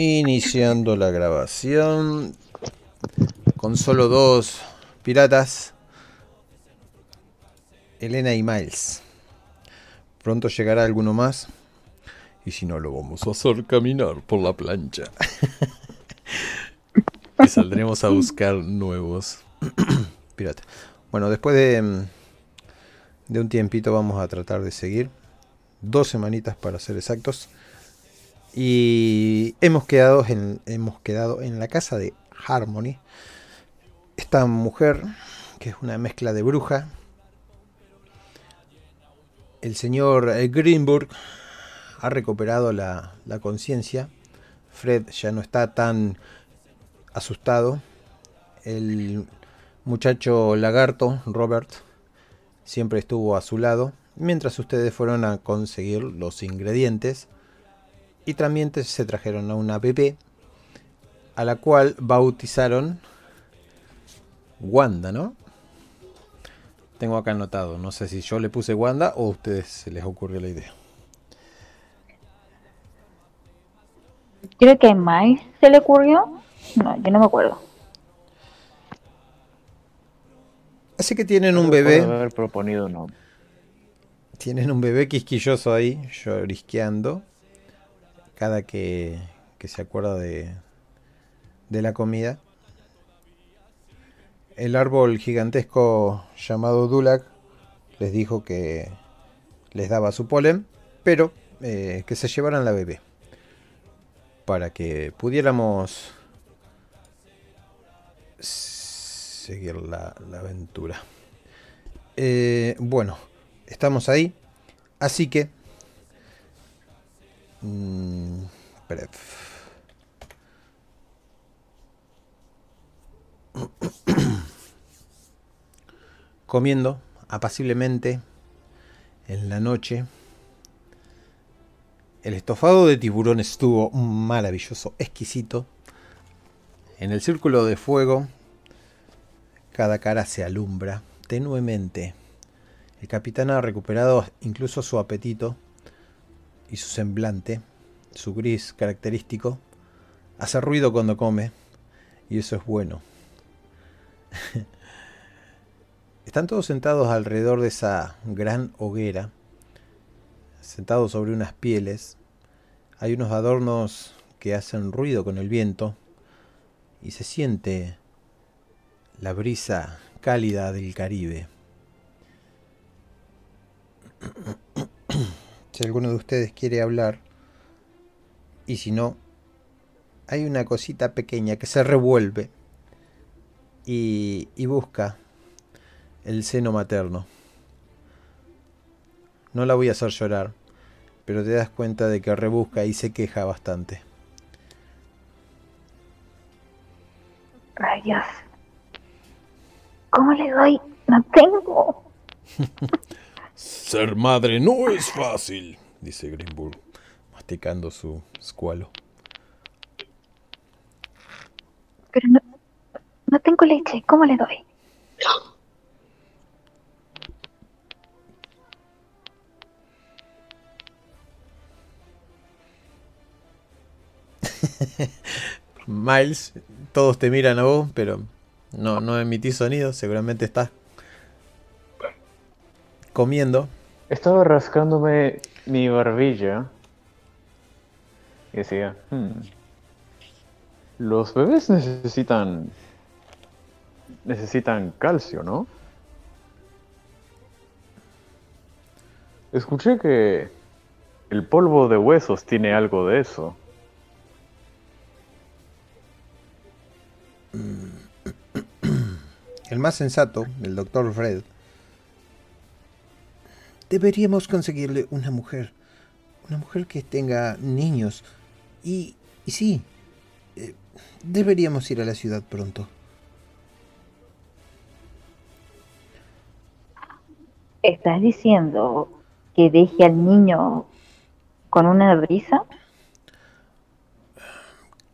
Iniciando la grabación con solo dos piratas, Elena y Miles. Pronto llegará alguno más. Y si no, lo vamos a hacer caminar por la plancha. y saldremos a buscar nuevos piratas. Bueno, después de, de un tiempito vamos a tratar de seguir. Dos semanitas para ser exactos. Y hemos quedado en, hemos quedado en la casa de Harmony. Esta mujer, que es una mezcla de bruja. El señor Greenberg ha recuperado la, la conciencia. Fred ya no está tan asustado. El muchacho lagarto, Robert, siempre estuvo a su lado. Mientras ustedes fueron a conseguir los ingredientes y también se trajeron a una bebé a la cual bautizaron Wanda, ¿no? Tengo acá anotado, no sé si yo le puse Wanda o a ustedes se les ocurrió la idea. Creo que a Mike se le ocurrió. No, yo no me acuerdo. Así que tienen un bebé. haber proponido no. Tienen un bebé quisquilloso ahí, llorisqueando cada que, se acuerda de, la comida. El árbol gigantesco llamado Dulac les dijo que les daba su polen, pero eh, que se llevaran la bebé para que pudiéramos seguir la, aventura. Eh, bueno, estamos ahí, así que Mm, Comiendo apaciblemente en la noche. El estofado de tiburón estuvo maravilloso, exquisito. En el círculo de fuego, cada cara se alumbra tenuemente. El capitán ha recuperado incluso su apetito y su semblante, su gris característico, hace ruido cuando come y eso es bueno. Están todos sentados alrededor de esa gran hoguera, sentados sobre unas pieles. Hay unos adornos que hacen ruido con el viento y se siente la brisa cálida del Caribe. si alguno de ustedes quiere hablar. Y si no, hay una cosita pequeña que se revuelve y, y busca el seno materno. No la voy a hacer llorar, pero te das cuenta de que rebusca y se queja bastante. Rayos. ¿Cómo le doy? No tengo. Ser madre no es fácil, dice Greenburg, masticando su escualo. Pero no, no tengo leche, ¿cómo le doy? Miles, todos te miran a vos, pero no, no emitís sonido, seguramente estás comiendo. Estaba rascándome mi barbilla y decía, hmm, los bebés necesitan necesitan calcio, ¿no? Escuché que el polvo de huesos tiene algo de eso. El más sensato, el doctor Fred, Deberíamos conseguirle una mujer. Una mujer que tenga niños. Y, y sí, eh, deberíamos ir a la ciudad pronto. ¿Estás diciendo que deje al niño con una brisa?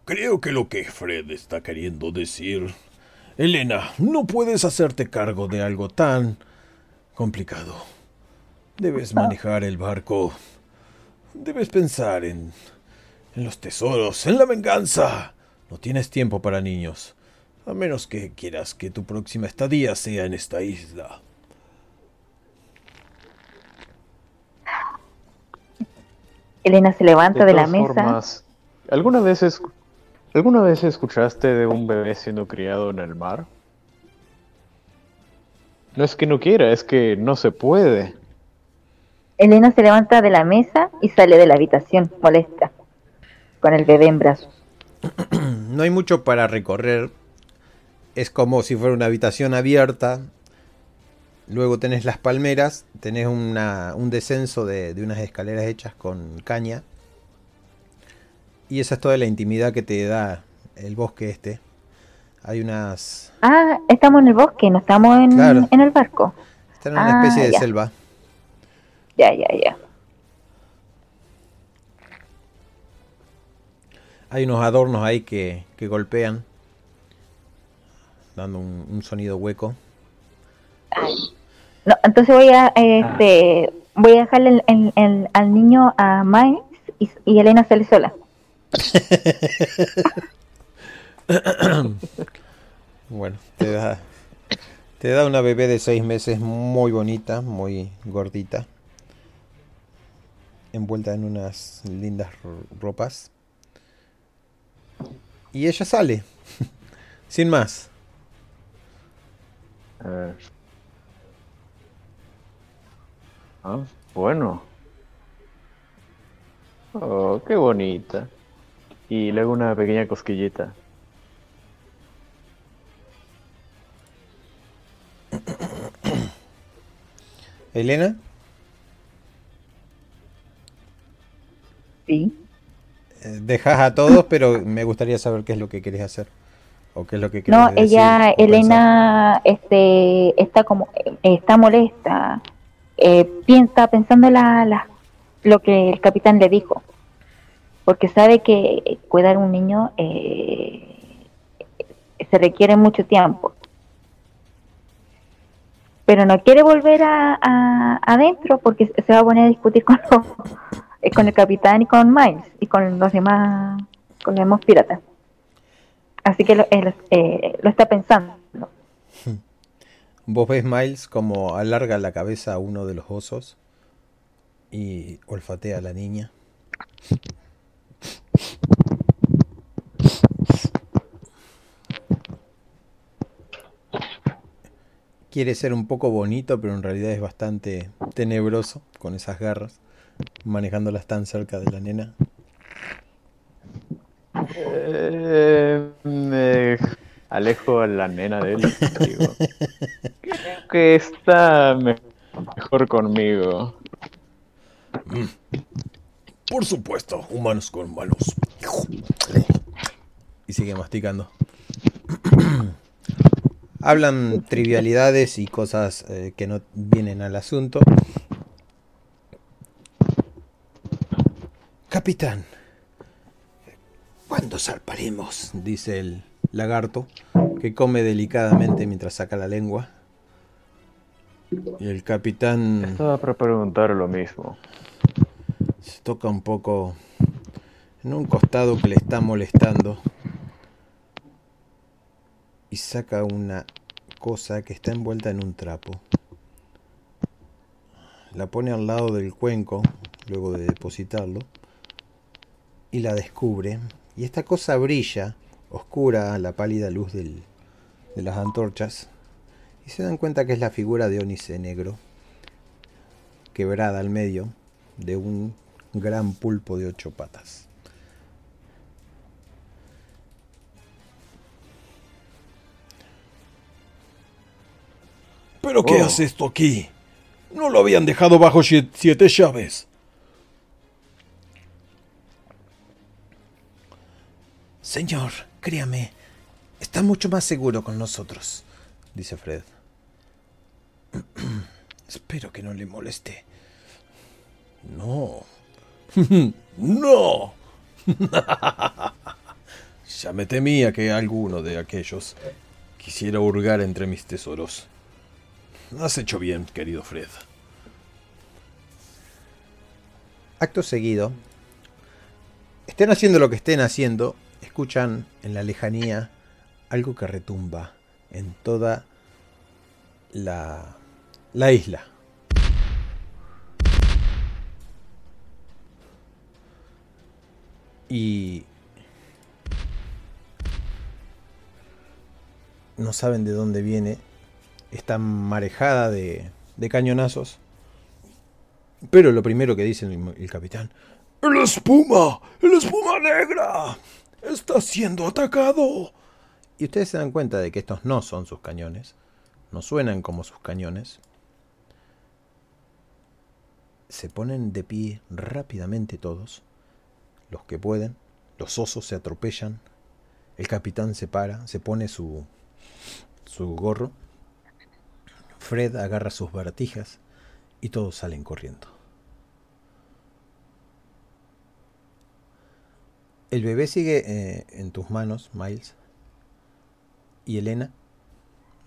Creo que lo que Fred está queriendo decir... Elena, no puedes hacerte cargo de algo tan complicado. Debes manejar el barco. Debes pensar en, En los tesoros, en la venganza. No tienes tiempo para niños. A menos que quieras que tu próxima estadía sea en esta isla. Elena se levanta de, la mesa. ¿alguna, vez ¿Alguna vez escuchaste de un bebé siendo criado en el mar? No es que no quiera, es que no se puede. Elena se levanta de la mesa y sale de la habitación, molesta, con el bebé en brazos. No hay mucho para recorrer. Es como si fuera una habitación abierta. Luego tenés las palmeras, tenés un descenso de, de unas escaleras hechas con caña. Y esa es toda la intimidad que te da el bosque este. Hay unas... Ah, estamos en el bosque, no estamos en, en el barco. Está en una especie de ah, selva. Ya, ya, ya. Hay unos adornos ahí que, que golpean, dando un, sonido hueco. No, entonces voy a, este, voy a dejarle el, al niño a Miles y, y Elena sale sola. bueno, te da, te da una bebé de seis meses muy bonita, muy gordita, envuelta en unas lindas ropas. Y ella sale, sin más. Ah, bueno. Oh, qué bonita. Y luego una pequeña cosquillita. Elena. Sí. Eh, dejas a todos, pero me gustaría saber qué es lo que quieres hacer. O qué es lo que No, ella, Elena, este, está como, está molesta. Eh, piensa, pensando la, la, lo que el capitán le dijo porque sabe que cuidar un niño eh, se requiere mucho tiempo. Pero no quiere volver a, adentro porque se va a poner a discutir con, eh, con el capitán y con Miles y con los demás, con los demás piratas. Así que lo, eh, lo está pensando. Vos ves Miles como alarga la cabeza a uno de los osos y olfatea a la niña. Quiere ser un poco bonito, pero en realidad es bastante tenebroso con esas garras, manejándolas tan cerca de la nena. Eh, me alejo a la nena de él. Digo, creo que está mejor conmigo. Mm. Por supuesto, humanos con manos. Y sigue masticando. Hablan trivialidades y cosas eh, que no vienen al asunto. Capitán, ¿cuándo salparemos? dice el lagarto, que come delicadamente mientras saca la lengua. Y el capitán... Estaba para preguntar lo mismo. Se toca un poco en un costado que le está molestando. Y saca una cosa que está envuelta en un trapo. La pone al lado del cuenco, luego de depositarlo. Y la descubre. Y esta cosa brilla, oscura a la pálida luz de las antorchas. Y se dan cuenta que es la figura de Onice negro, quebrada al medio de un gran pulpo de ocho patas. ¿Pero qué oh. hace esto aquí? No lo habían dejado bajo siete llaves. Señor, créame, está mucho más seguro con nosotros, dice Fred. Espero que no le moleste. No, ¡No! ya me temía que alguno de aquellos quisiera hurgar entre mis tesoros. Has hecho bien, querido Fred. Acto seguido, estén haciendo lo que estén haciendo, escuchan en la lejanía algo que retumba en toda la, la isla. Y no saben de dónde viene. Está marejada de, de cañonazos. Pero lo primero que dice el, capitán, ¡El espuma! ¡El espuma negra! ¡Está siendo atacado! Y ustedes se dan cuenta de que estos no son sus cañones. No suenan como sus cañones. Se ponen de pie rápidamente todos. Los que pueden. Los osos se atropellan. El capitán se para, se pone su, su gorro. Fred agarra sus baratijas y todos salen corriendo. El bebé sigue eh, en tus manos, Miles. ¿Y Elena?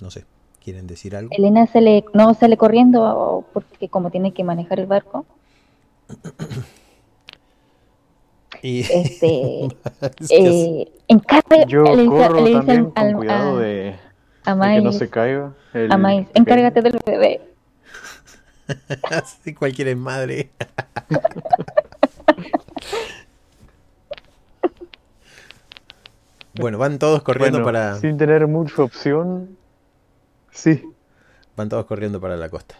No sé, ¿quieren decir algo? Elena se le, no sale corriendo porque como tiene que manejar el barco. y este eh, encarga, Yo le corro le dicen también con al- cuidado a- de, a de que no Miles, se caiga. el a Miles, encárgate del bebé. Así cualquiera es madre. bueno, van todos corriendo Bueno, para. Sin tener mucha opción. Sí. Van todos corriendo para la costa.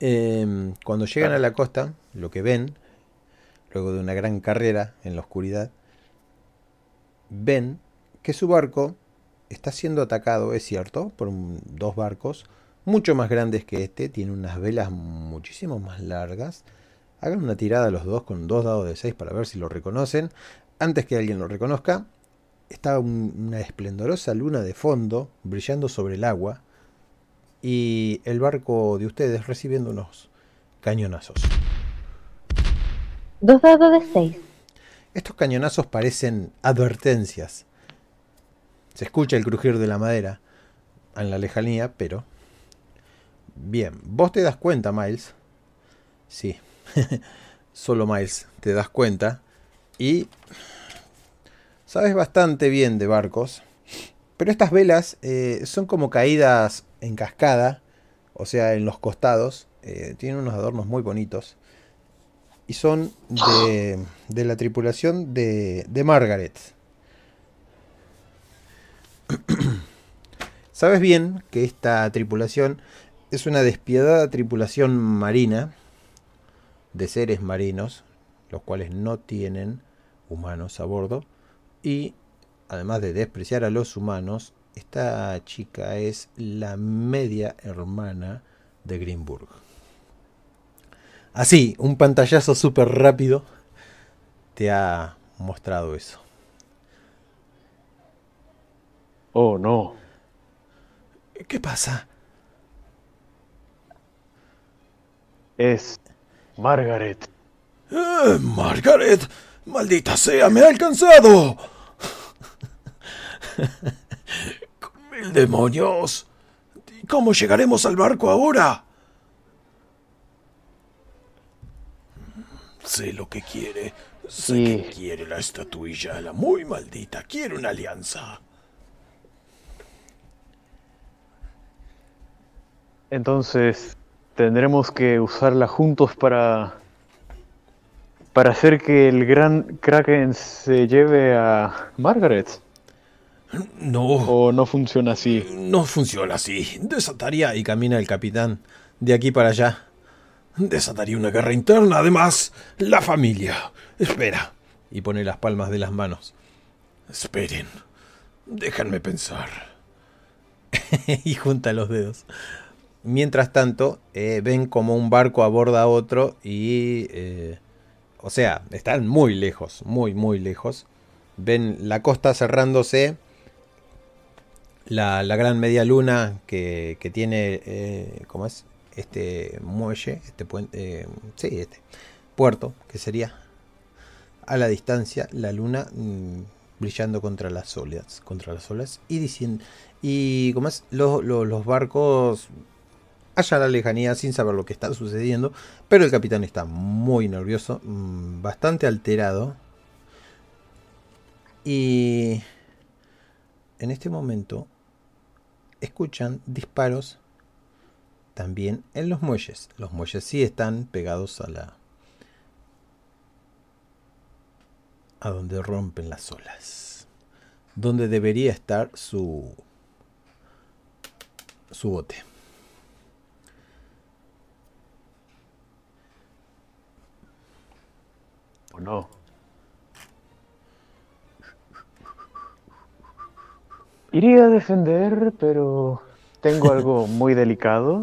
Em, cuando llegan a la costa, lo que ven, luego de una gran carrera en la oscuridad, ven que su barco está siendo atacado, es cierto, por un- dos barcos mucho más grandes que este, tiene unas velas muchísimo más largas. Hagan una tirada los dos con dos dados de 6 para ver si lo reconocen. Antes que alguien lo reconozca, está un- una esplendorosa luna de fondo brillando sobre el agua y el barco de ustedes recibiendo unos cañonazos. Dos dados de seis. Estos cañonazos parecen advertencias. Se escucha el crujir de la madera en la lejanía, pero... Bien, vos te das cuenta, Miles. Sí, solo Miles te das cuenta. Y... Sabes bastante bien de barcos. Pero estas velas eh, son como caídas en cascada, o sea, en los costados. eh, tienen unos adornos muy bonitos. Y son de, de la tripulación de, de Margaret. Sabes bien que esta tripulación es una despiadada tripulación marina de seres marinos, los cuales no tienen humanos a bordo. Y además de despreciar a los humanos, esta chica es la media hermana de Greenburg. Así, un pantallazo súper rápido te ha mostrado eso. Oh, no. ¿Qué pasa? Es Margaret. Eh, Margaret, maldita sea, me ha alcanzado. Mil demonios. ¿Cómo llegaremos al barco ahora? Sé lo que quiere. Sé Y- que quiere la estatuilla, la muy maldita. Quiere una alianza. Entonces tendremos que usarla juntos para para hacer que el gran Kraken se lleve a Margaret. No. ¿O no funciona así? No funciona así. Desataría, y camina el capitán, de aquí para allá. Desataría una guerra interna, además. La familia. Espera. Y pone las palmas de las manos. Esperen. Déjenme pensar. y junta los dedos. Mientras tanto, eh, ven como un barco aborda a otro y... eh, o sea, están muy lejos, muy, muy lejos. Ven la costa cerrándose la, la gran media luna que, que tiene, eh, ¿cómo es? Este muelle, este puente, eh, sí, este puerto, que sería a la distancia la luna mm, brillando contra las olas, contra las olas y diciendo, y ¿cómo es? Los barcos allá a la lejanía sin saber lo que está sucediendo, pero el capitán está muy nervioso, mm, bastante alterado Y en este momento escuchan disparos también en los muelles. Los muelles sí están pegados a la a donde rompen las olas. Donde debería estar su su bote. ¿O no? Iría a defender, pero tengo algo muy delicado.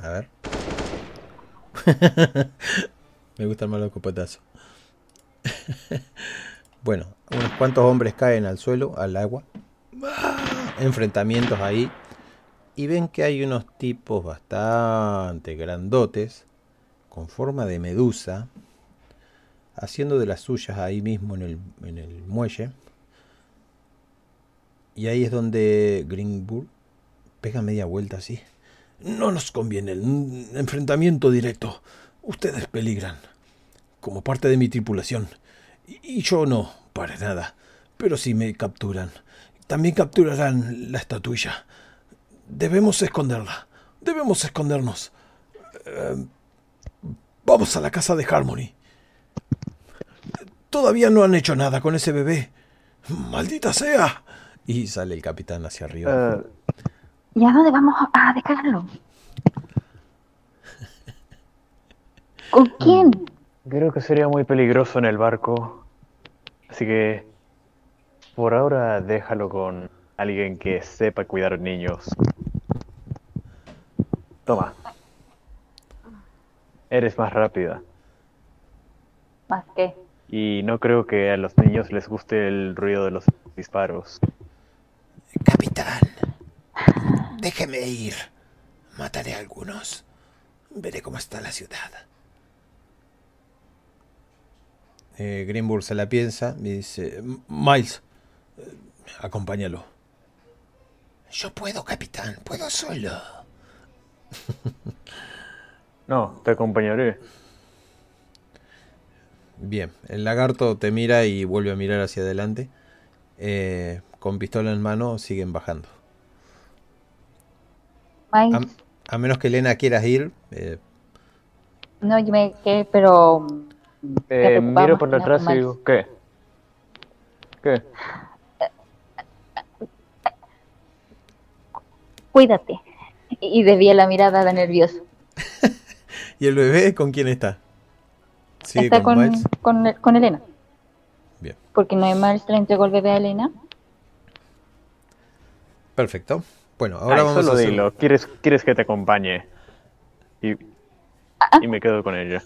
A ver. Me gusta el malo copetazo. bueno, unos cuantos hombres caen al suelo, al agua. Enfrentamientos ahí. Y ven que hay unos tipos bastante grandotes, con forma de medusa, haciendo de las suyas ahí mismo en el, en el muelle. Y ahí es donde Greenburg pega media vuelta así. No nos conviene el enfrentamiento directo. Ustedes peligran. Como parte de mi tripulación. Y yo no, para nada. Pero si me capturan, también capturarán la estatuilla. Debemos esconderla. Debemos escondernos. Eh, vamos a la casa de Harmony. Todavía no han hecho nada con ese bebé. Maldita sea. Y sale el capitán hacia arriba. Eh, ¿Y a dónde vamos a dejarlo? ¿Con quién? creo que sería muy peligroso en el barco. Así que por ahora déjalo con alguien que sepa cuidar niños. Toma. Eres más rápida. Más que. Y no creo que a los niños les guste el ruido de los disparos. Capitán, déjeme ir. Mataré a algunos. Veré cómo está la ciudad. Eh, Greenburg se la piensa y dice, Miles, eh, acompáñalo. Yo puedo, capitán, puedo solo. No, te acompañaré. Bien, el lagarto te mira y vuelve a mirar hacia adelante. Eh, con pistola en mano siguen bajando. A, menos que Elena quieras ir, eh, no, yo me quedé, pero. Eh, preocupaba miro por detrás y digo, ¿qué? ¿Qué? Cuídate. Y desvía la mirada de nervioso. ¿Y el bebé con quién está? ¿Sigue Está con con, con, con Elena. Bien, Porque no hay Miles le entregó el bebé a Elena. Perfecto. Bueno, ahora Ay, vamos a solo hacer... dilo. ¿Quieres, ¿Quieres que te acompañe? Y, Ah. y me quedo con ella.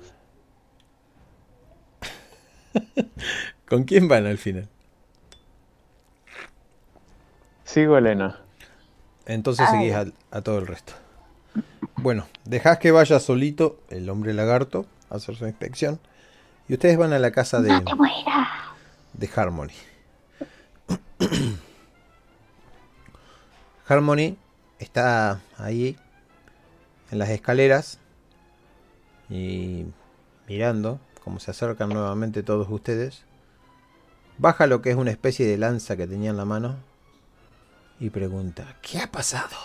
¿Con quién van al final? Sigo a Elena. Entonces seguís a, todo el resto. Bueno, dejás que vaya solito el hombre lagarto a hacer su inspección. Y ustedes van a la casa de, No te mueras. de Harmony. Harmony está ahí en las escaleras y mirando cómo se acercan nuevamente todos ustedes. Baja lo que es una especie de lanza que tenía en la mano y pregunta, ¿qué ha pasado?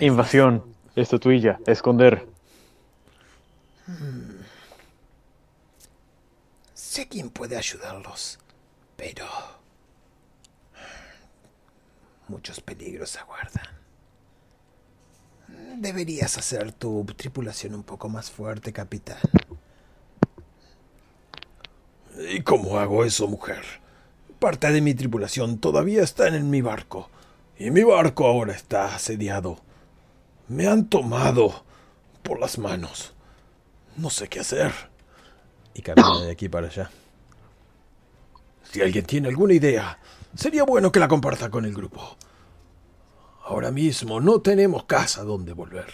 Invasión. Estatuilla. Esconder. Sé quién puede ayudarlos, pero muchos peligros aguardan. Deberías hacer tu tripulación un poco más fuerte, capitán. ¿Y cómo hago eso, mujer? Parte de mi tripulación todavía está en mi barco, y mi barco ahora está asediado. Me han tomado por las manos. No sé qué hacer. Y camina de aquí para allá. Si alguien tiene alguna idea, sería bueno que la comparta con el grupo. Ahora mismo no tenemos casa donde volver.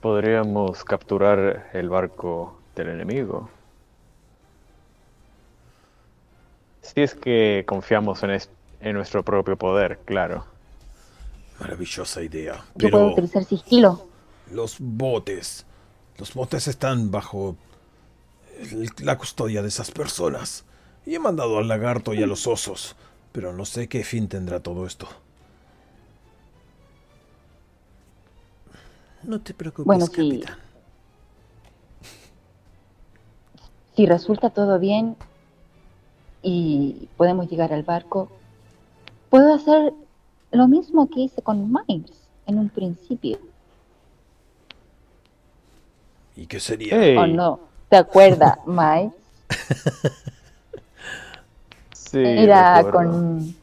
Podríamos capturar el barco del enemigo. Si es que confiamos en, En nuestro propio poder, claro. Maravillosa idea. Yo Pero puedo utilizar sigilo. los botes. Los botes están bajo el- la custodia de esas personas. Y he mandado al lagarto y a los osos. Pero no sé qué fin tendrá todo esto. No te preocupes, Bueno, sí. capitán. Si resulta todo bien y podemos llegar al barco, puedo hacer lo mismo que hice con Miles en un principio. ¿Y qué sería? Hey, ¿O no? ¿Te acuerdas, Miles? sí, Mira recuerdo. con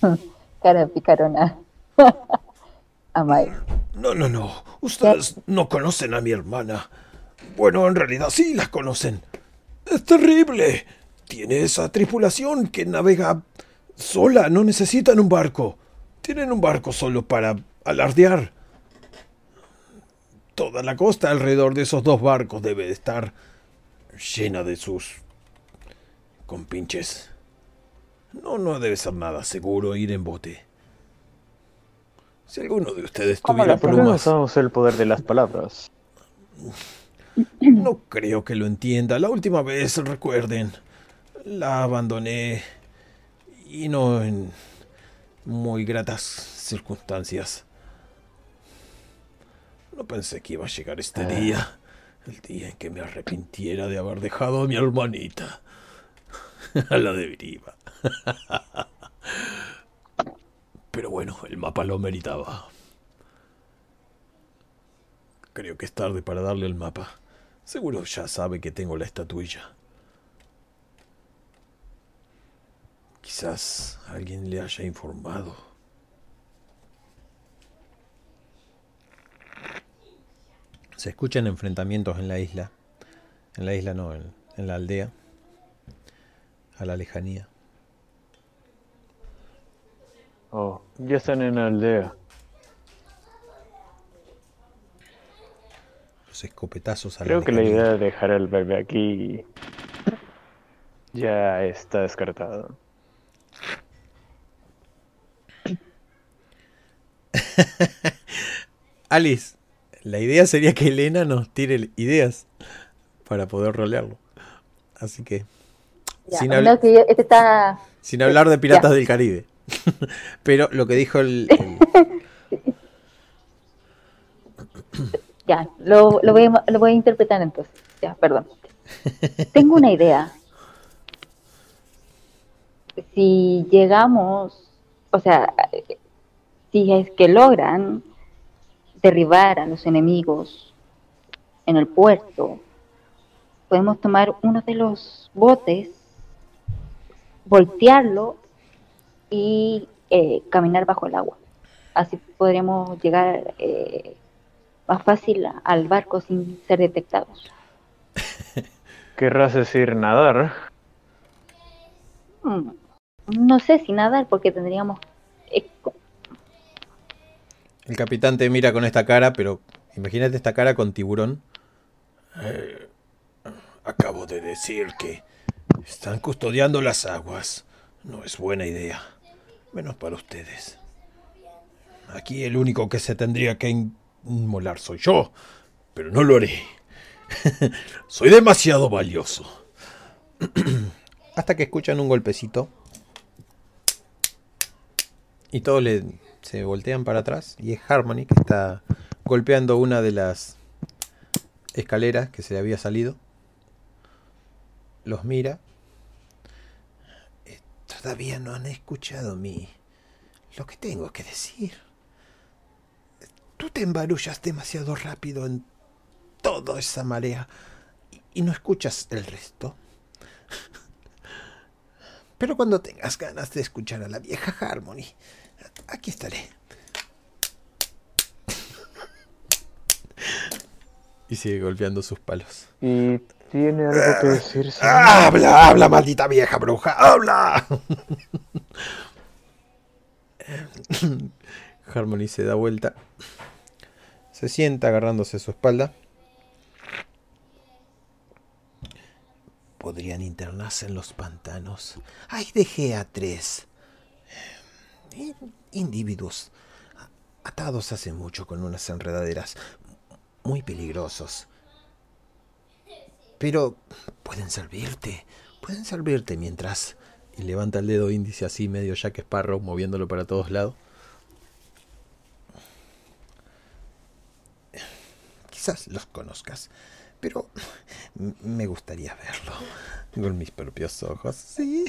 cara picarona a Miles. No, no, no. Ustedes no conocen a mi hermana. Bueno, en realidad sí la conocen. Es terrible. Tiene esa tripulación que navega sola. No necesitan un barco. Tienen un barco solo para alardear. Toda la costa alrededor de esos dos barcos debe de estar llena de sus compinches. No, no debe ser nada seguro ir en bote. Si alguno de ustedes ¿Cómo tuviera lo ¿Por qué no plumas, usamos el poder de las palabras? no creo que lo entienda. La última vez, recuerden, la abandoné y no en muy gratas circunstancias. No pensé que iba a llegar este día, el día en que me arrepintiera de haber dejado a mi hermanita a la deriva. Pero bueno, el mapa lo meritaba. Creo que es tarde para darle el mapa. Seguro ya sabe que tengo la estatuilla. Quizás alguien le haya informado. Se escuchan enfrentamientos en la isla. En la isla no, en, en la aldea. A la lejanía. Oh, ya están en la aldea. Los escopetazos a Creo la que la idea de dejar al bebé aquí ya está descartada. Alice, la idea sería que Elena nos tire ideas para poder rolearlo. Así que, Ya, sin, no, habl- que yo- este está sin hablar de Piratas Ya. del Caribe. Pero lo que dijo el, el- Ya, lo, lo, voy, a, lo voy a interpretar entonces. Ya, perdón. Tengo una idea. Si llegamos, o sea, si es que logran derribar a los enemigos en el puerto, podemos tomar uno de los botes, voltearlo y eh, caminar bajo el agua. Así podremos llegar eh, más fácil al barco sin ser detectados. ¿Querrás decir nadar? Mm, No sé si nadar porque tendríamos... eh, el capitán te mira con esta cara, pero imagínate esta cara con tiburón. Eh, acabo de decir que están custodiando las aguas. No es buena idea. Menos para ustedes. Aquí el único que se tendría que inmolar soy yo. Pero no lo haré. soy demasiado valioso. Hasta que escuchan un golpecito. Y todos le, se voltean para atrás. Y es Harmony que está golpeando una de las escaleras que se le había salido. Los mira. Eh, Todavía no han escuchado mi lo que tengo que decir. Tú te embarullas demasiado rápido en toda esa marea y, y no escuchas el resto. Pero cuando tengas ganas de escuchar a la vieja Harmony, aquí estaré. Y sigue golpeando sus palos. ¿Y tiene algo que decir? señor? ¡Habla, habla, maldita vieja bruja! ¡Habla! Harmony se da vuelta. Se sienta agarrándose su espalda. Podrían internarse en los pantanos. ¡Ay, dejé a tres! Individuos atados hace mucho con unas enredaderas muy peligrosos. Pero pueden servirte, pueden servirte mientras... Y levanta el dedo índice así, medio Jack Sparrow, moviéndolo para todos lados. Quizás los conozcas, pero me gustaría verlo con mis propios ojos. Sí,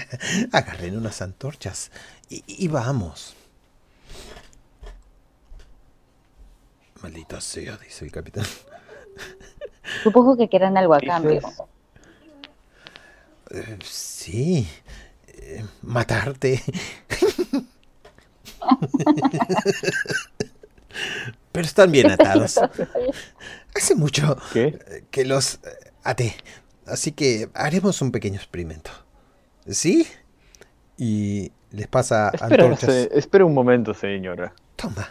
agarren unas antorchas y, y vamos. Maldita sea, dice el capitán. Supongo que quieran algo a cambio. Eh, sí, eh, matarte. Pero están bien atados. Hace mucho ¿Qué? que los eh, até. Así que haremos un pequeño experimento. ¿Sí? Y les pasa Espera, antorchas. espera un momento, señora. Toma.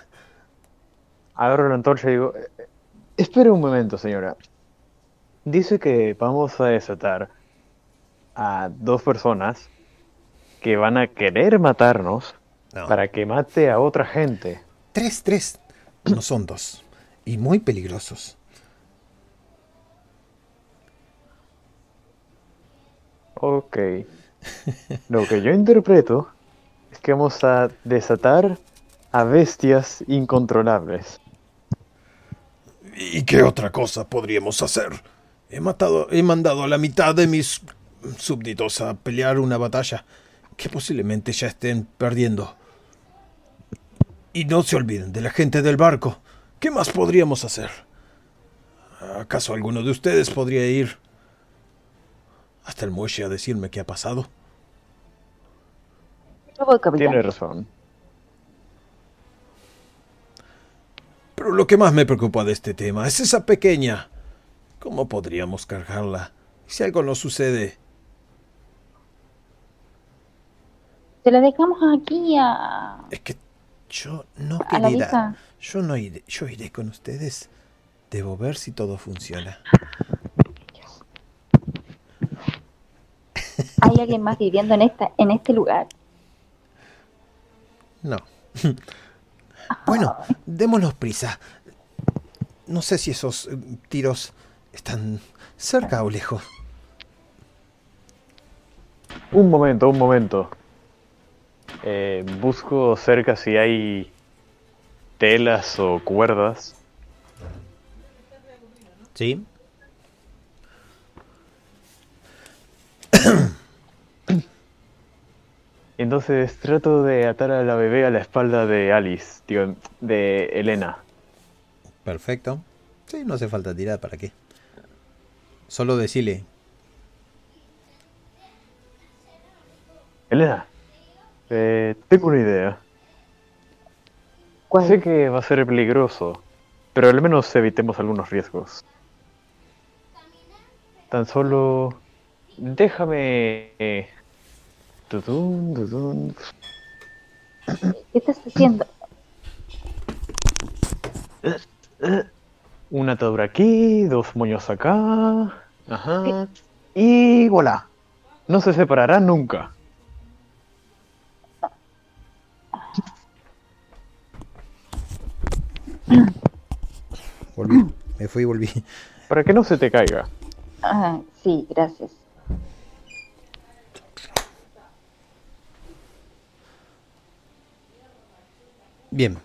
Agarro la antorcha y digo, "Eh, espera un momento, señora. Dice que vamos a desatar a dos personas que van a querer matarnos No. para que mate a otra gente. Tres, tres. No son dos. Y muy peligrosos. Ok. Lo que yo interpreto es que vamos a desatar a bestias incontrolables. ¿Y qué otra cosa podríamos hacer? He matado, he mandado a la mitad de mis súbditos a pelear una batalla que posiblemente ya estén perdiendo. Y no se olviden de la gente del barco. ¿Qué más podríamos hacer? ¿Acaso alguno de ustedes podría ir hasta el muelle a decirme qué ha pasado? Tiene razón. Pero lo que más me preocupa de este tema es esa pequeña. ¿Cómo podríamos cargarla? Si algo nos sucede, Se la dejamos aquí a, Es que yo no a la querida. vieja. Yo no iré, yo iré con ustedes. Debo ver si todo funciona. ¿Hay alguien más viviendo en esta en este lugar? No. Bueno, démonos prisa. No sé si esos eh, tiros están cerca o lejos. Un momento, un momento. Eh, busco cerca si hay telas o cuerdas. ¿Sí? Entonces trato de atar a la bebé a la espalda de Alice, digo, de Elena. Perfecto. Sí, no hace falta tirar, ¿para qué? Solo decirle, Elena, eh, tengo una idea. ¿Cuál? Sé que va a ser peligroso, pero al menos evitemos algunos riesgos. Tan solo déjame... ¿Qué estás haciendo? Una atadura aquí, dos moños acá. Ajá. Y voilà. No se separarán nunca. volví. Me fui y volví. Para que no se te caiga. Ah, sí, gracias. Bien.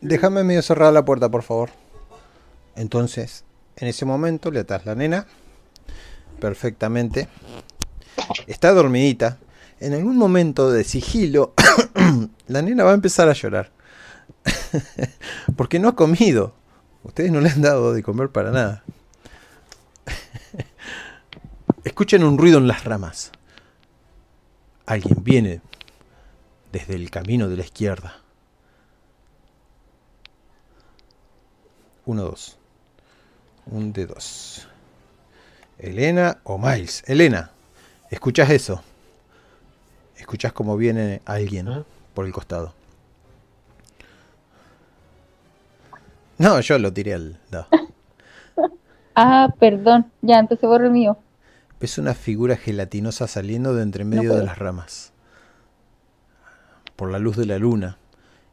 Déjame medio cerrar la puerta, por favor. Entonces, en ese momento le atas la nena. Perfectamente. Está dormidita. En algún momento de sigilo, la nena va a empezar a llorar. Porque no ha comido. Ustedes no le han dado de comer para nada. Escuchen un ruido en las ramas. Alguien viene desde el camino de la izquierda. Uno, dos. Un de dos. Elena o Miles. Elena, ¿escuchas eso? ¿Escuchas cómo viene alguien ¿Ah? por el costado? No, yo lo tiré al dado. Ah, perdón. Ya, entonces borro el mío. Es una figura gelatinosa saliendo de entre medio de las ramas. por la luz de la luna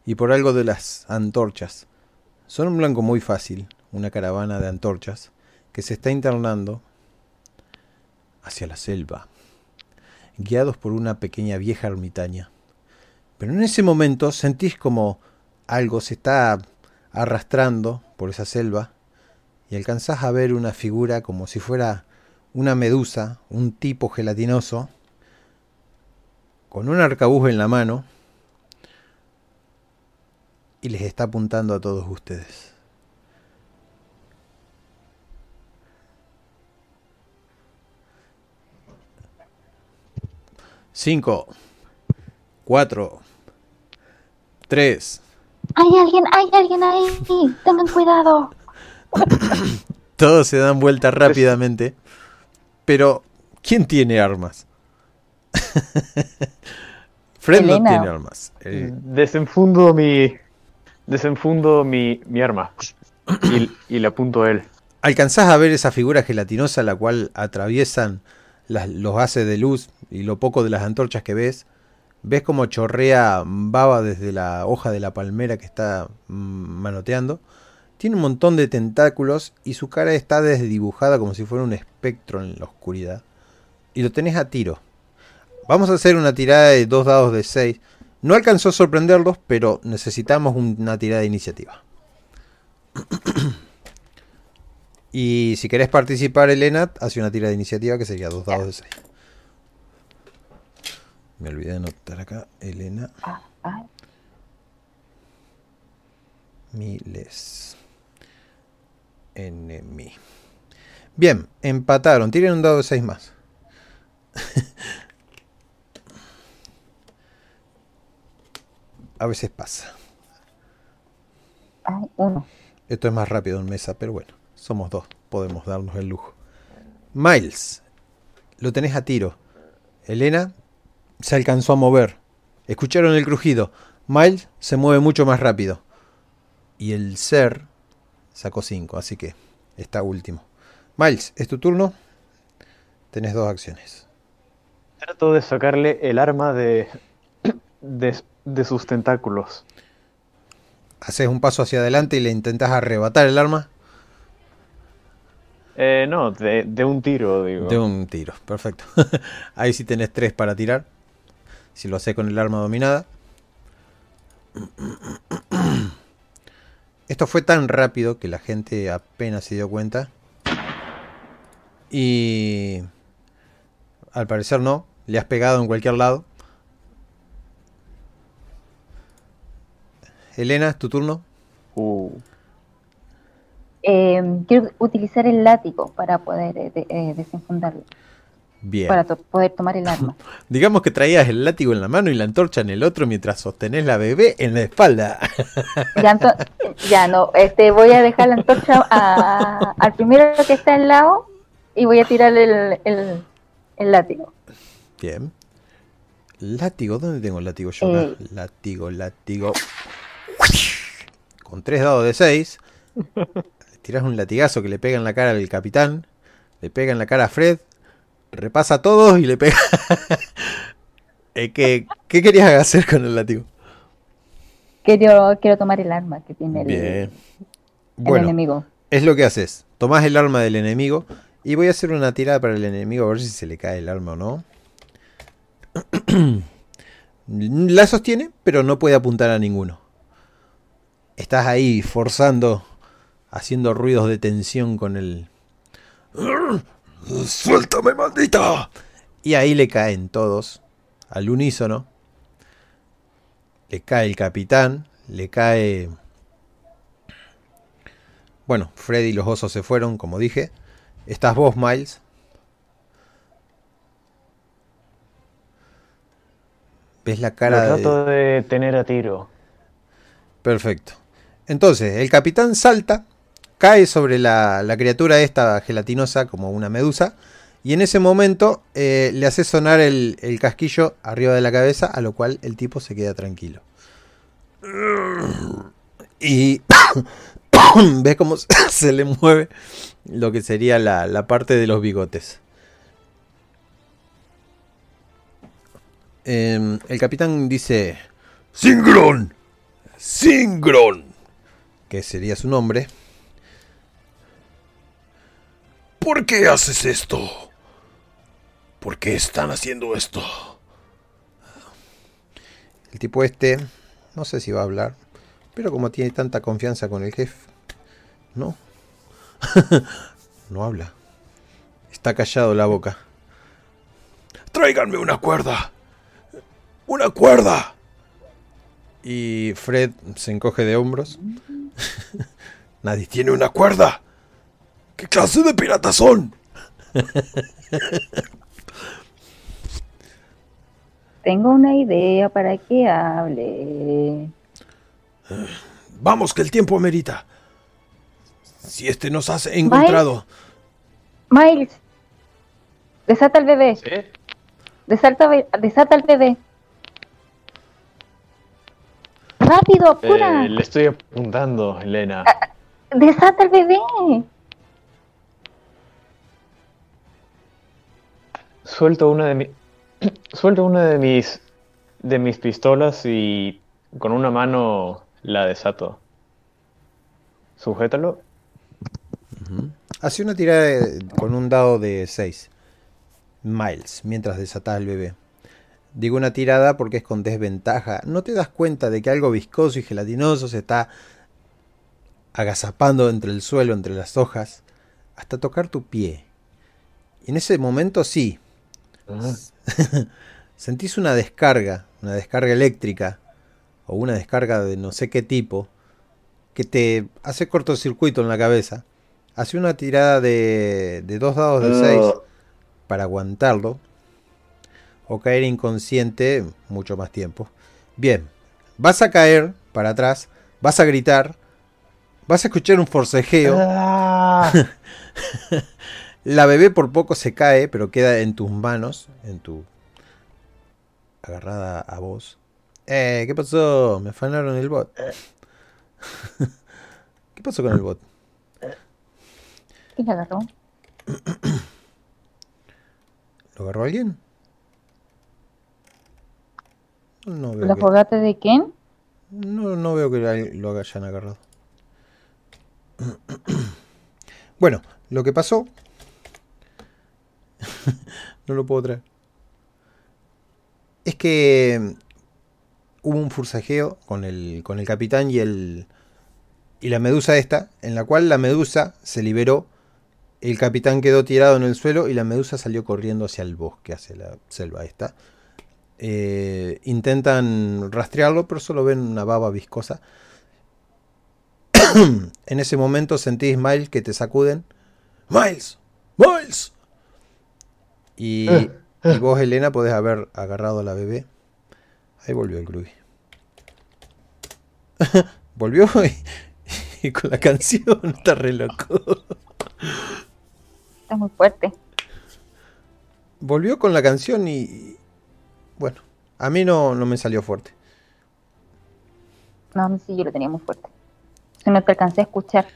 y por algo de las antorchas. Son un blanco muy fácil, una caravana de antorchas que se está internando hacia la selva, guiados por una pequeña vieja ermitaña. Pero en ese momento sentís como algo se está arrastrando por esa selva y alcanzás a ver una figura como si fuera una medusa, un tipo gelatinoso, con un arcabuz en la mano y les está apuntando a todos ustedes. Cinco, cuatro, tres. Hay alguien, hay alguien ahí. Tengan cuidado. Todos se dan vuelta rápidamente. Pero, ¿quién tiene armas? Fred no tiene armas. Eh, Desenfundo mi. Desenfundo mi, mi arma. Y, y le apunto a él. alcanzás a ver esa figura gelatinosa la cual atraviesan los haces de luz y lo poco de las antorchas que ves. Ves como chorrea baba desde la hoja de la palmera que está mm, manoteando. Tiene un montón de tentáculos y su cara está desdibujada como si fuera un espectro en la oscuridad. Y lo tenés a tiro. Vamos a hacer una tirada de dos dados de 6. No alcanzó a sorprenderlos, pero necesitamos un- una tirada de iniciativa. Y si querés participar, Elena, hace una tira de iniciativa que sería dos dados de 6. Me olvidé de anotar acá, Elena Miles. Enemy. Bien, empataron. Tiren un dado de 6 más. A veces pasa. ay, uno. Esto es más rápido en mesa, pero bueno, somos dos, podemos darnos el lujo. Miles, lo tenés a tiro. Elena se alcanzó a mover. Escucharon el crujido. Miles se mueve mucho más rápido. Y el ser sacó 5, así que está último. Miles, es tu turno. Tenés dos acciones. Trato de sacarle el arma de. de, de sus tentáculos. Haces un paso hacia adelante y le intentas arrebatar el arma Eh, no, de, de un tiro, digo. de un tiro. Perfecto. Ahí sí tenés tres para tirar. Si lo haces con el arma dominada. Esto fue tan rápido que la gente apenas se dio cuenta. Y al parecer no. Le has pegado en cualquier lado. Elena, es tu turno. Uh, Eh, quiero utilizar el látigo para poder eh, de- eh, desenfundarlo, Bien. para to- poder tomar el arma. Digamos que traías el látigo en la mano y la antorcha en el otro mientras sostenés la bebé en la espalda. Ya, no, este, voy a dejar la antorcha a- al primero que está al lado y voy a tirar el, el, el látigo. Bien. Látigo, ¿dónde tengo el látigo yo? Eh. Látigo, látigo. Con tres dados de seis. le tirás un latigazo que le pega en la cara al capitán. Le pega en la cara a Fred. Repasa a todos y le pega. Eh, ¿qué, ¿Qué querías hacer con el látigo? Quiero, quiero tomar el arma que tiene el, Bien. el Bueno, enemigo. es lo que haces. Tomás el arma del enemigo. Y voy a hacer una tirada para el enemigo a ver si se le cae el arma o no. La sostiene, pero no puede apuntar a ninguno. Estás ahí forzando, haciendo ruidos de tensión con el... ¡Suéltame, maldita! Y ahí le caen todos, al unísono. Le cae el capitán, le cae... Bueno, Freddy y los osos se fueron, como dije. Estás vos, Miles. ¿Ves la lo cara de... trato de tener a tiro. Perfecto. Entonces, el capitán salta, cae sobre la, criatura esta gelatinosa como una medusa, y en ese momento eh, le hace sonar el, casquillo arriba de la cabeza, a lo cual el tipo se queda tranquilo. Y ves cómo se le mueve lo que sería la, parte de los bigotes. Em, el capitán dice, Singron. Singron. Que sería su nombre. ¿Por qué haces esto? ¿Por qué están haciendo esto? El tipo este, no sé si va a hablar, pero como tiene tanta confianza con el jefe, no. no habla. Está callado la boca. Tráiganme una cuerda. Una cuerda. Y Fred se encoge de hombros. Nadie tiene una cuerda. ¿Qué clase de piratas son? Tengo una idea para que hable. Vamos, que el tiempo amerita. Si este nos ha encontrado. Miles, desata al bebé. ¿Sí? Desata, desata al bebé. Rápido, apura. Eh, le estoy apuntando, Elena. Desata al bebé. Suelto una de mi... Suelto una de mis de mis pistolas y con una mano la desato. Sujétalo. Hace una tirada de- con un dado de 6. Miles, mientras desatás al bebé. Digo una tirada porque es con desventaja. No te das cuenta de que algo viscoso y gelatinoso se está agazapando entre el suelo, entre las hojas, hasta tocar tu pie. Y en ese momento sí, Ah, sentís una descarga, una descarga eléctrica o una descarga de no sé qué tipo que te hace cortocircuito en la cabeza. Hace una tirada de, de dos dados de 6 para aguantarlo o caer inconsciente mucho más tiempo. Bien, vas a caer para atrás, vas a gritar, vas a escuchar un forcejeo. Ah. La bebé por poco se cae, pero queda en tus manos, en tu agarrada a vos. Eh, ¿qué pasó? Me afanaron el bot. ¿Qué pasó con el bot? ¿Quién la agarró? ¿Lo agarró alguien? No veo, ¿La que, fogata de quién? no, no veo que lo hayan agarrado. Bueno, lo que pasó... no lo puedo traer. Es que hubo un forcejeo con el, con el capitán y el y la medusa esta, en la cual la medusa se liberó, el capitán quedó tirado en el suelo y la medusa salió corriendo hacia el bosque, hacia la selva esta. Eh, intentan rastrearlo, pero solo ven una baba viscosa. en ese momento sentís, Miles, que te sacuden. ¡Miles! ¡Miles! Y, y vos, Elena, podés haber agarrado a la bebé. Ahí volvió el groovy. volvió y, y con la canción está re loco. Está muy fuerte. Volvió con la canción y. Bueno, a mí no, no me salió fuerte. No, sí, yo lo tenía muy fuerte. No te alcancé a escuchar.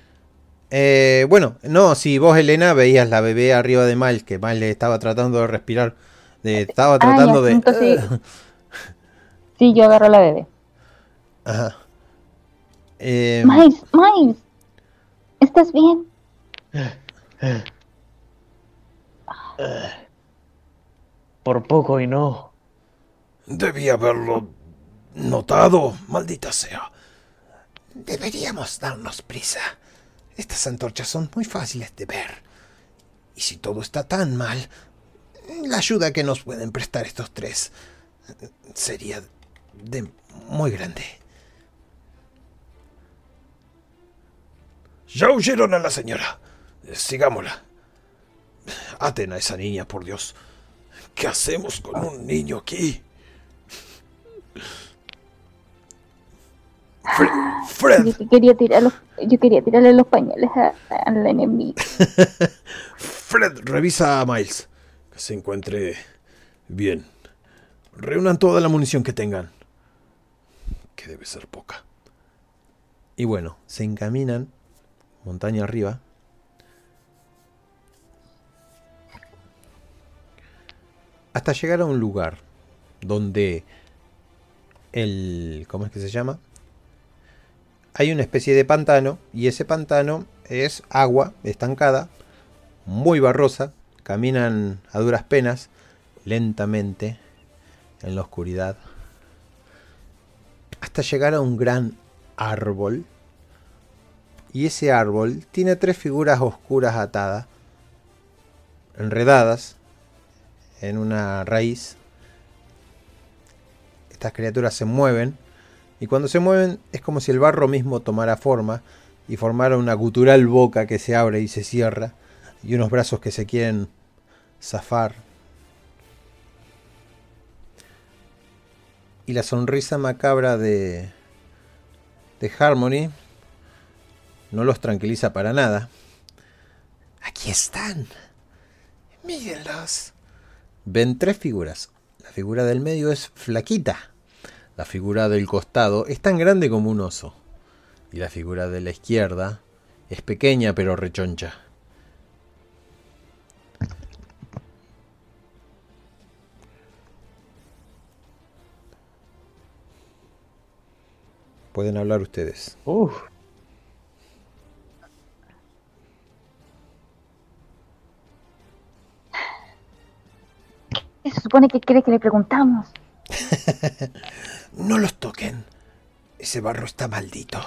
Eh, bueno, no, si vos, Elena, veías la bebé arriba de Miles, que Miles le estaba tratando de respirar. de- estaba tratando de. Sí, yo agarro a la bebé. Ajá. Eh, Miles, Miles. ¿Estás bien? Por poco y no. Debí haberlo notado, maldita sea. Deberíamos darnos prisa. Estas antorchas son muy fáciles de ver. Y si todo está tan mal, la ayuda que nos pueden prestar estos tres sería de muy grande. Ya huyeron a la señora. Sigámosla. Aten a esa niña, por Dios. ¿Qué hacemos con un niño aquí? Fre- Fred, Yo que quería tirar los, yo quería tirarle los pañales al enemigo. Fred, revisa a Miles. Que se encuentre bien. Reúnan toda la munición que tengan. Que debe ser poca. Y bueno, se encaminan montaña arriba. Hasta llegar a un lugar donde el... ¿Cómo es que se llama? Hay una especie de pantano y ese pantano es agua estancada, muy barrosa, caminan a duras penas, lentamente, en la oscuridad, hasta llegar a un gran árbol. Y ese árbol tiene tres figuras oscuras atadas, enredadas en una raíz. Estas criaturas se mueven y cuando se mueven es como si el barro mismo tomara forma y formara una gutural boca que se abre y se cierra y unos brazos que se quieren zafar. Y la sonrisa macabra de, de Harmony no los tranquiliza para nada. Aquí están. Mírenlos. Ven tres figuras. La figura del medio es flaquita. La figura del costado es tan grande como un oso. Y la figura de la izquierda es pequeña pero rechoncha. Pueden hablar ustedes. Uf. ¿Qué se supone que quiere que le preguntamos? no los toquen. Ese barro está maldito.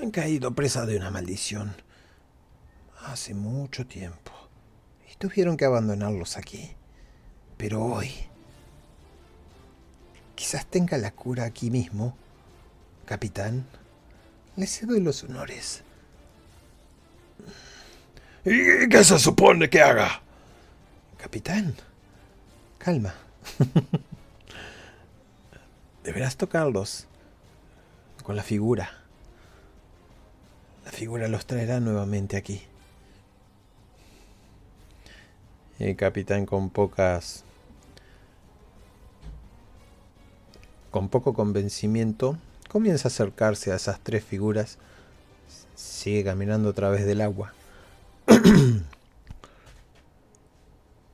Han caído presa de una maldición. Hace mucho tiempo. Y tuvieron que abandonarlos aquí. Pero hoy... Quizás tenga la cura aquí mismo. Capitán, le cedo los honores. ¿Y qué se supone que haga? Capitán, calma. Deberás tocarlos con la figura. La figura los traerá nuevamente aquí. El capitán con pocas... con poco convencimiento comienza a acercarse a esas tres figuras. Sigue caminando a través del agua.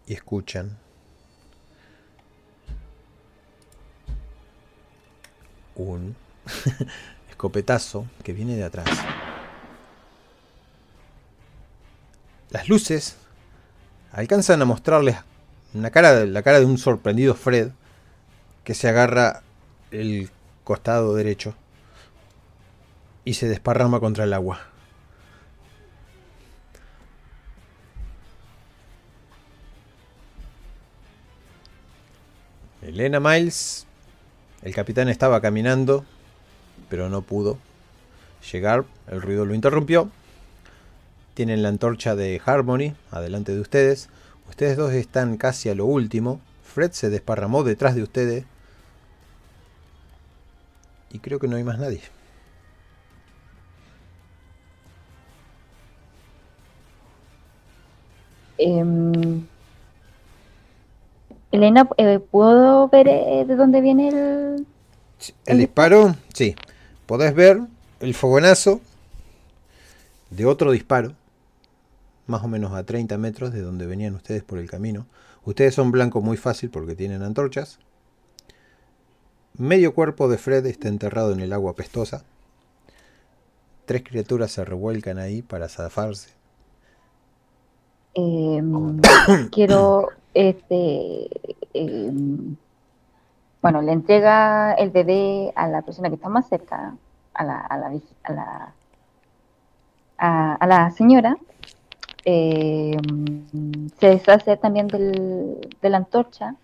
y escuchan un escopetazo que viene de atrás. Las luces alcanzan a mostrarles la cara de un sorprendido Fred que se agarra el costado derecho y se desparrama contra el agua. Elena Miles el capitán estaba caminando, pero no pudo llegar. El ruido lo interrumpió. Tienen la antorcha de Harmony adelante de ustedes. Ustedes dos están casi a lo último. Fred se desparramó detrás de ustedes. Y creo que no hay más nadie. Em, Elena, eh, ¿puedo ver eh, de dónde viene el, el, disparo? Sí. Podés ver el fogonazo de otro disparo, más o menos a 30 metros de donde venían ustedes por el camino. Ustedes son blancos muy fácil porque tienen antorchas. Medio cuerpo de Fred está enterrado en el agua pestosa. Tres criaturas se revuelcan ahí para zafarse. Em, quiero este, em, bueno, le entrega el bebé a la persona que está más cerca, a la, a la, a la, a, la señora. Em, se deshace también del, de la antorcha.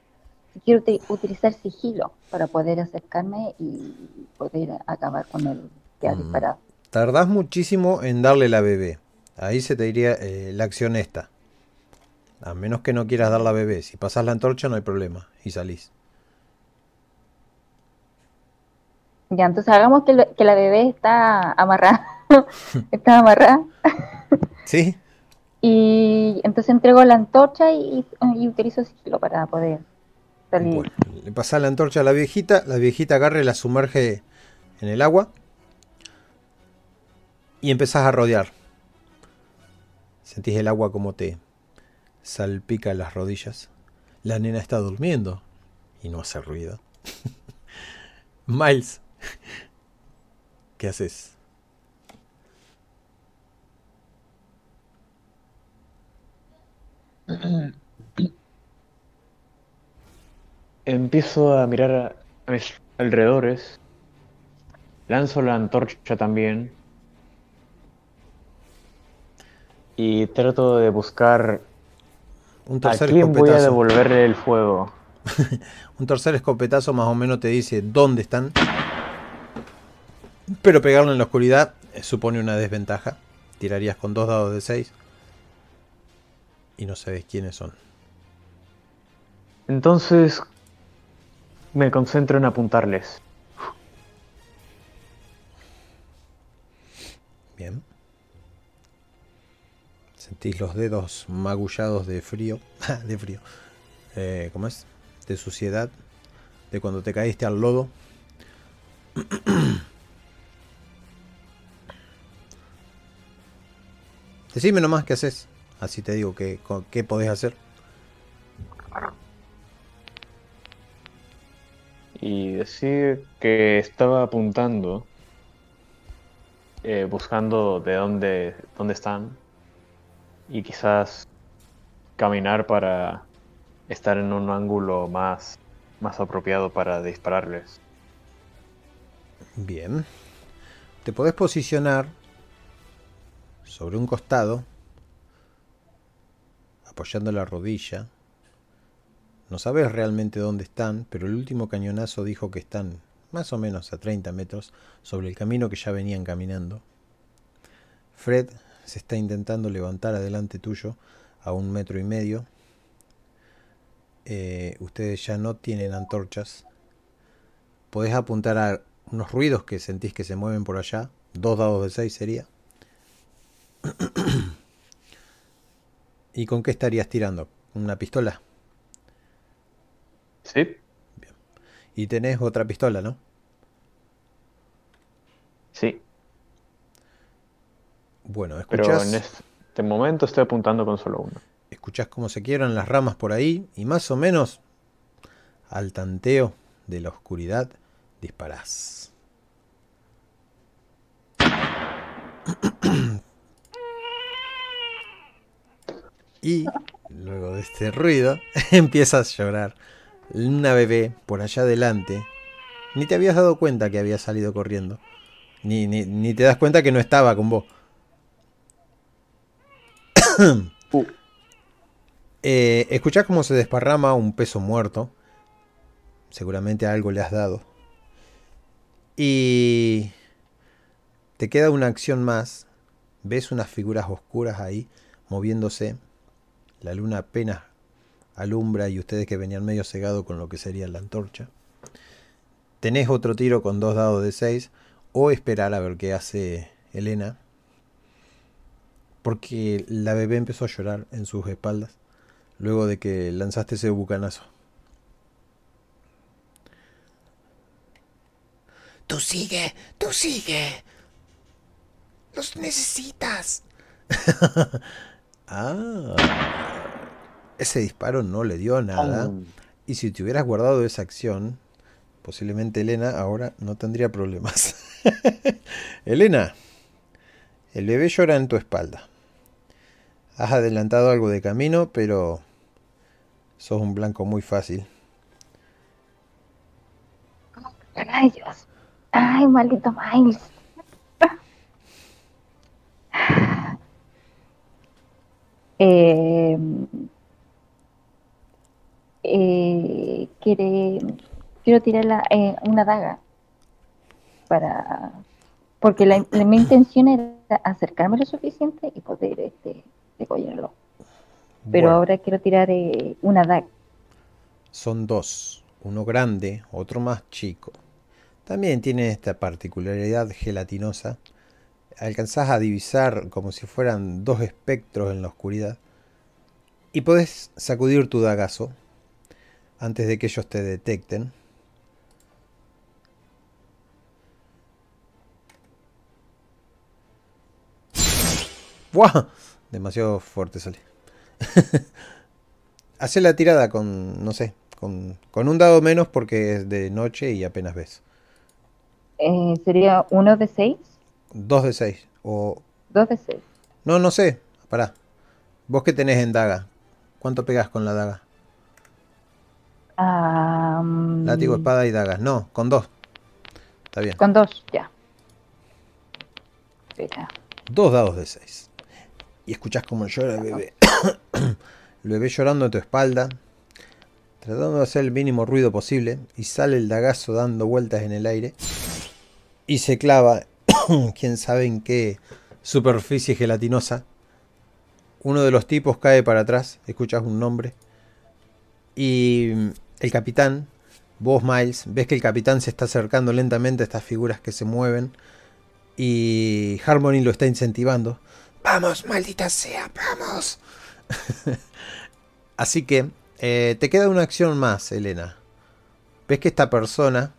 Quiero utilizar sigilo para poder acercarme y poder acabar con el que ha mm. disparado. Tardás muchísimo en darle la bebé. Ahí se te diría eh, la acción esta. A menos que no quieras dar la bebé. Si pasas la antorcha no hay problema. Y salís. Ya, entonces hagamos que, la bebé está amarrada. está amarrada. sí. Y entonces entrego la antorcha y, utilizo sigilo para poder salir. le pasas la antorcha a la viejita. La viejita agarre y la sumerge en el agua. Y empezás a rodear. Sentís el agua como te, salpica las rodillas. La nena está durmiendo y no hace ruido. Miles, ¿qué haces? Empiezo a mirar a mis alrededores. Lanzo la antorcha también. Y trato de buscar Un a tercer quién voy a escopetazo. devolverle el fuego. Un tercer escopetazo más o menos te dice dónde están. Pero pegarlo en la oscuridad eh, supone una desventaja. Tirarías con dos dados de 6. Y no sabes quiénes son. Entonces me concentro en apuntarles. Bien. Sentís los dedos magullados de frío. de frío. Eh, ¿Cómo es? De suciedad. De cuando te caíste al lodo. Decime nomás qué haces. Así te digo co- qué podés hacer. Y decir que estaba apuntando, eh, buscando de dónde, dónde están. Y quizás caminar para estar en un ángulo más, más apropiado para dispararles. Bien. Te podés posicionar sobre un costado, apoyando la rodilla. No sabes realmente dónde están, pero el último cañonazo dijo que están más o menos a 30 metros sobre el camino que ya venían caminando. Fred se está intentando levantar adelante tuyo a un metro y medio. Eh, ustedes ya no tienen antorchas. Podés apuntar a unos ruidos que sentís que se mueven por allá. Dos dados de 6 sería. ¿Y con qué estarías tirando? ¿Una pistola? ¿Sí? Y tenés otra pistola, ¿no? Sí. Bueno, Pero escuchás, en este momento estoy apuntando con solo uno. escuchás cómo se quiebran las ramas por ahí y más o menos al tanteo de la oscuridad disparás. Y luego de este ruido empiezas a llorar. Una bebé por allá adelante. Ni te habías dado cuenta que había salido corriendo. Ni, ni, ni te das cuenta que no estaba con vos. Uh. Eh, escuchás cómo se desparrama un peso muerto. Seguramente algo le has dado. Y te queda una acción más. Ves unas figuras oscuras ahí moviéndose. La luna apenas alumbra y ustedes que venían medio cegados con lo que sería la antorcha. Tenés otro tiro con dos dados de 6 o esperar a ver qué hace Elena. Porque la bebé empezó a llorar en sus espaldas luego de que lanzaste ese bucanazo. Tú sigue, tú sigue. Los necesitas. ah. Ese disparo no le dio nada. Y si te hubieras guardado esa acción, posiblemente Elena ahora no tendría problemas. Elena, el bebé llora en tu espalda. Has adelantado algo de camino, pero sos un blanco muy fácil. Rayos. Ay, maldito Miles. Eh, eh, quiere, quiero tirar eh, una daga para porque la, la- mi intención era acercarme lo suficiente y poder este Pero Bueno, ahora quiero tirar eh, una daga. son dos, uno grande, otro más chico. También tiene esta particularidad gelatinosa. Alcanzás a divisar como si fueran dos espectros en la oscuridad. Y podés sacudir tu dagazo antes de que ellos te detecten. ¡Buah! Demasiado fuerte sale. Hace la tirada con, no sé, con, con un dado menos porque es de noche y apenas ves. Eh, sería uno de seis. Dos de seis. O. Dos de seis. No, no sé. Pará. ¿Vos qué tenés en daga? ¿Cuánto pegás con la daga? Látigo, espada y dagas. No, con dos. Está bien. Con dos, ya. Espera. Dos dados de seis. Y escuchás cómo llora el bebé. el bebé llorando a tu espalda. Tratando de hacer el mínimo ruido posible. Y sale el dagazo dando vueltas en el aire. Y se clava. Quién sabe en qué superficie gelatinosa. Uno de los tipos cae para atrás. Escuchas un nombre. Y el capitán, vos Miles, ves que el capitán se está acercando lentamente a estas figuras que se mueven. Y Harmony lo está incentivando. Vamos, maldita sea, vamos. Así que eh, te queda una acción más, Elena. Ves que esta persona,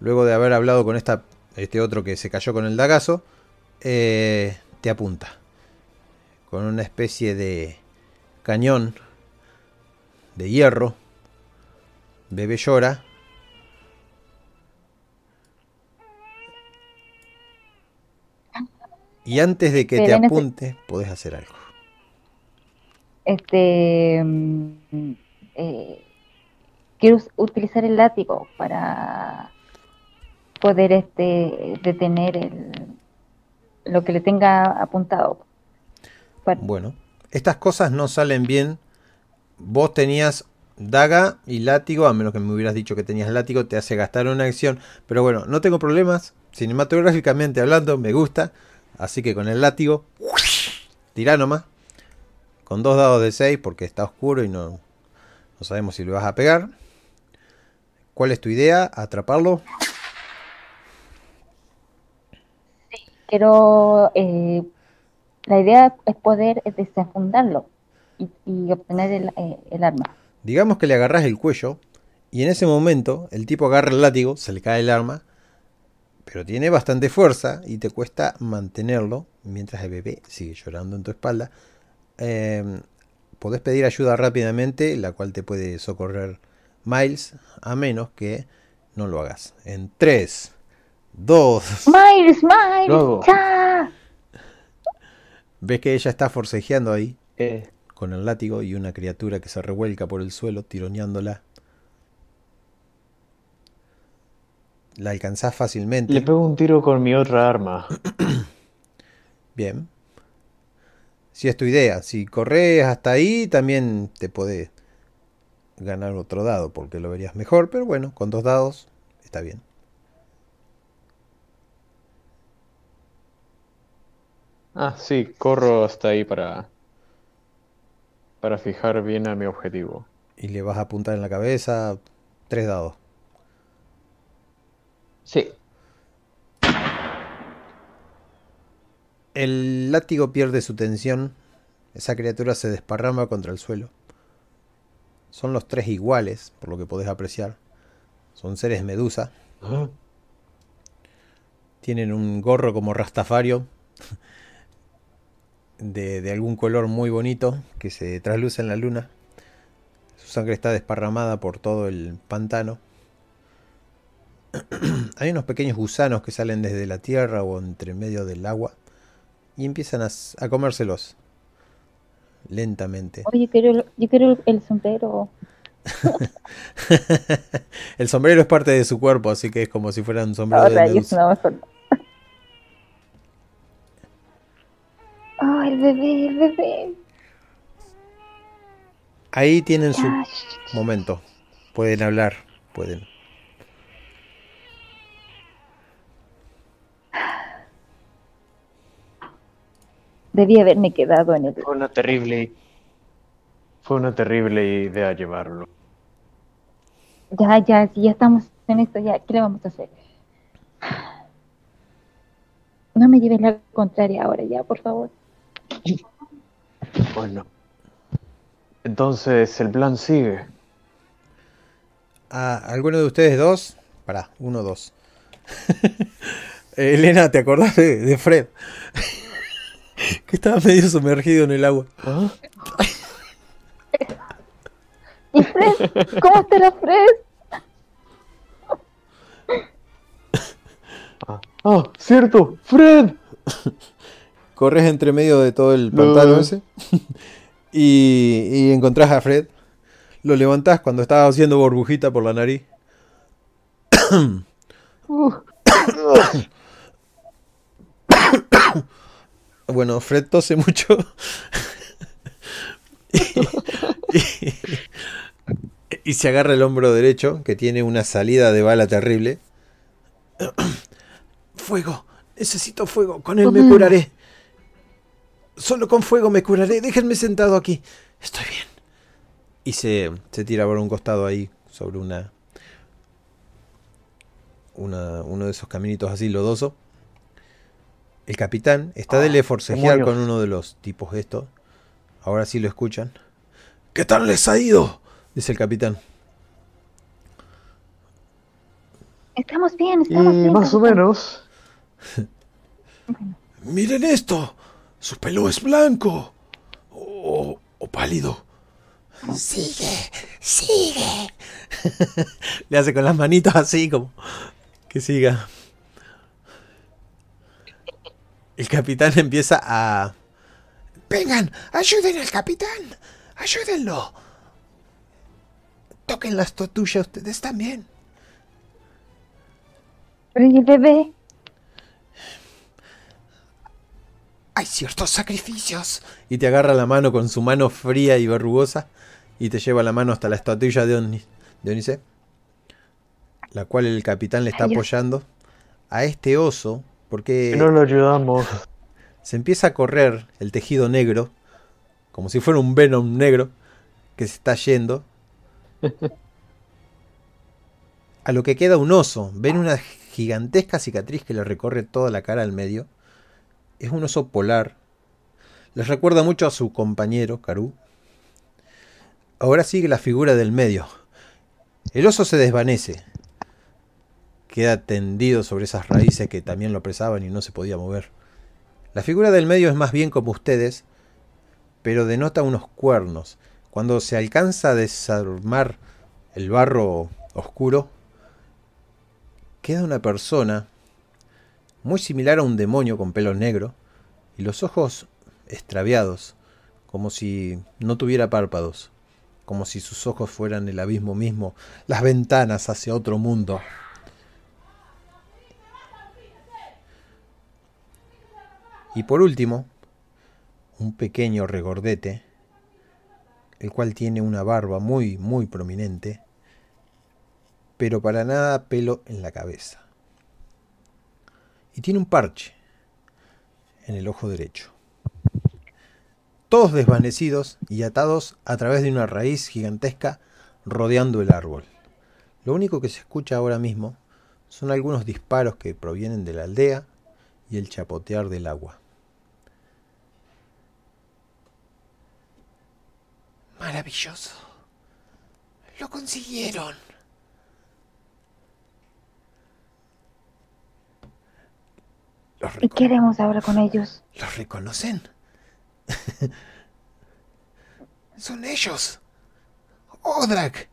luego de haber hablado con esta, este otro que se cayó con el dagazo, eh, te apunta. Con una especie de cañón de hierro. Bebé llora. Y antes de que te Elena se- apunte, podés hacer algo. Este. mm, eh, quiero utilizar el látigo para poder este detener el, lo que le tenga apuntado. Para- Bueno, estas cosas no salen bien. Vos tenías daga y látigo, a menos que me hubieras dicho que tenías látigo, te hace gastar una acción. Pero bueno, no tengo problemas. Cinematográficamente hablando, me gusta. Así que con el látigo, tirá nomás. Con dos dados de 6 porque está oscuro y no, no sabemos si lo vas a pegar. ¿Cuál es tu idea? ¿Atraparlo? Quiero. eh, la idea es poder desenfundarlo y, y obtener el, eh, el arma. Digamos que le agarras el cuello y en ese momento el tipo agarra el látigo, se le cae el arma, pero tiene bastante fuerza y te cuesta mantenerlo mientras el bebé sigue llorando en tu espalda. Eh, podés pedir ayuda rápidamente, la cual te puede socorrer Miles, a menos que no lo hagas. En 3, 2, Miles, Miles, Luego. ya. ves que ella está forcejeando ahí Eh, con el látigo y una criatura que se revuelca por el suelo tironeándola. La alcanzás fácilmente. le pego un tiro con mi otra arma. Bien. Si es tu idea, si corres hasta ahí, también te puede ganar otro dado, porque lo verías mejor, pero bueno, con dos dados está bien. Ah, sí, corro hasta ahí para. para fijar bien a mi objetivo. Y le vas a apuntar en la cabeza tres dados. Sí. El látigo pierde su tensión. Esa criatura se desparrama contra el suelo. Son los tres iguales, por lo que podés apreciar. Son seres medusa. Ah, Tienen un gorro como rastafario. De, de algún color muy bonito que se trasluce en la luna. Su sangre está desparramada por todo el pantano. Hay unos pequeños gusanos que salen desde la tierra o entre medio del agua y empiezan a, comérselos lentamente. Oye, quiero, yo quiero el, sombrero. el sombrero es parte de su cuerpo, así que es como si fuera un sombrero de rayos, no, no. Oh, el bebé, el bebé. Ahí tienen su momento. Pueden hablar, pueden. Debí haberme quedado en el... Fue una terrible. Fue una terrible idea llevarlo. Ya, ya, si ya estamos en esto, ya, ¿qué le vamos a hacer? No me lleves la contraria ahora, ya, por favor. Bueno. Entonces el plan sigue. ¿A alguno de ustedes dos? Pará, uno, dos. Eh, Elena, ¿te acordás de, de Fred? que estaba medio sumergido en el agua. ¿Ah? ¿Y Fred? ¿Cómo está la Fred? Ah, ah, cierto, Fred. Corres entre medio de todo el pantano ese y, y encontrás a Fred. Lo levantás cuando estaba haciendo burbujita por la nariz. bueno, Fred tose mucho. y, se agarra el hombro derecho, que tiene una salida de bala terrible. fuego, necesito fuego, con él me curaré. Solo con fuego me curaré, déjenme sentado aquí. Estoy bien. Y se, se tira por un costado ahí, sobre una, una, uno de esos caminitos así lodoso. El capitán está de le forcejear con uno de los tipos estos. Ahora sí lo escuchan. ¿Qué tal les ha ido? Dice el capitán. Estamos bien, estamos bien. Más o menos. Miren esto. Su pelo es blanco. O, o pálido. Sigue, sigue. Le hace con las manitos así como que siga. El capitán empieza a... Vengan, ayuden al capitán. Ayúdenlo. Toquen las tortugas ustedes también. ¿Y bebé? Hay ciertos sacrificios. Y te agarra la mano con su mano fría y verrugosa y te lleva la mano hasta la estatuilla de Dionise, la cual el capitán le está apoyando a este oso porque no lo ayudamos. Se empieza a correr el tejido negro como si fuera un Venom negro que se está yendo. A lo que queda un oso. Ven una gigantesca cicatriz que le recorre toda la cara al medio. Es un oso polar. Les recuerda mucho a su compañero, Karú. Ahora sigue la figura del medio. El oso se desvanece. Queda tendido sobre esas raíces que también lo presaban y no se podía mover. La figura del medio es más bien como ustedes, pero denota unos cuernos. Cuando se alcanza a desarmar el barro oscuro, queda una persona muy similar a un demonio con pelo negro y los ojos extraviados, como si no tuviera párpados, como si sus ojos fueran el abismo mismo, las ventanas hacia otro mundo. Y por último, un pequeño regordete, el cual tiene una barba muy, muy prominente, pero para nada pelo en la cabeza. Y tiene un parche en el ojo derecho. Todos desvanecidos y atados a través de una raíz gigantesca rodeando el árbol. Lo único que se escucha ahora mismo son algunos disparos que provienen de la aldea y el chapotear del agua. Maravilloso. Lo consiguieron. ¿Y qué haremos ahora con ellos? ¿Los reconocen? Son ellos. Odrak,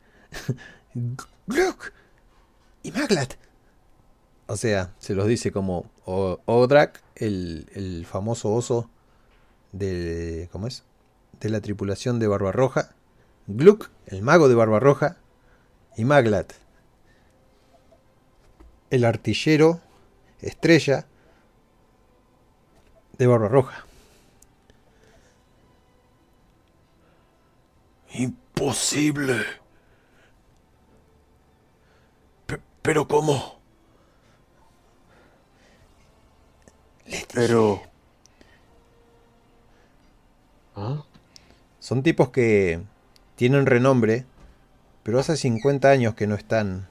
Gluck y Maglat. O sea, se los dice como Odrak, el, el famoso oso de... ¿Cómo es? De la tripulación de Barbarroja, Gluck, el mago de Barbarroja, y Maglat, el artillero estrella de Barbarroja. Imposible. pero ¿cómo? Pero... ¿Ah? Son tipos que tienen renombre, pero hace 50 años que no están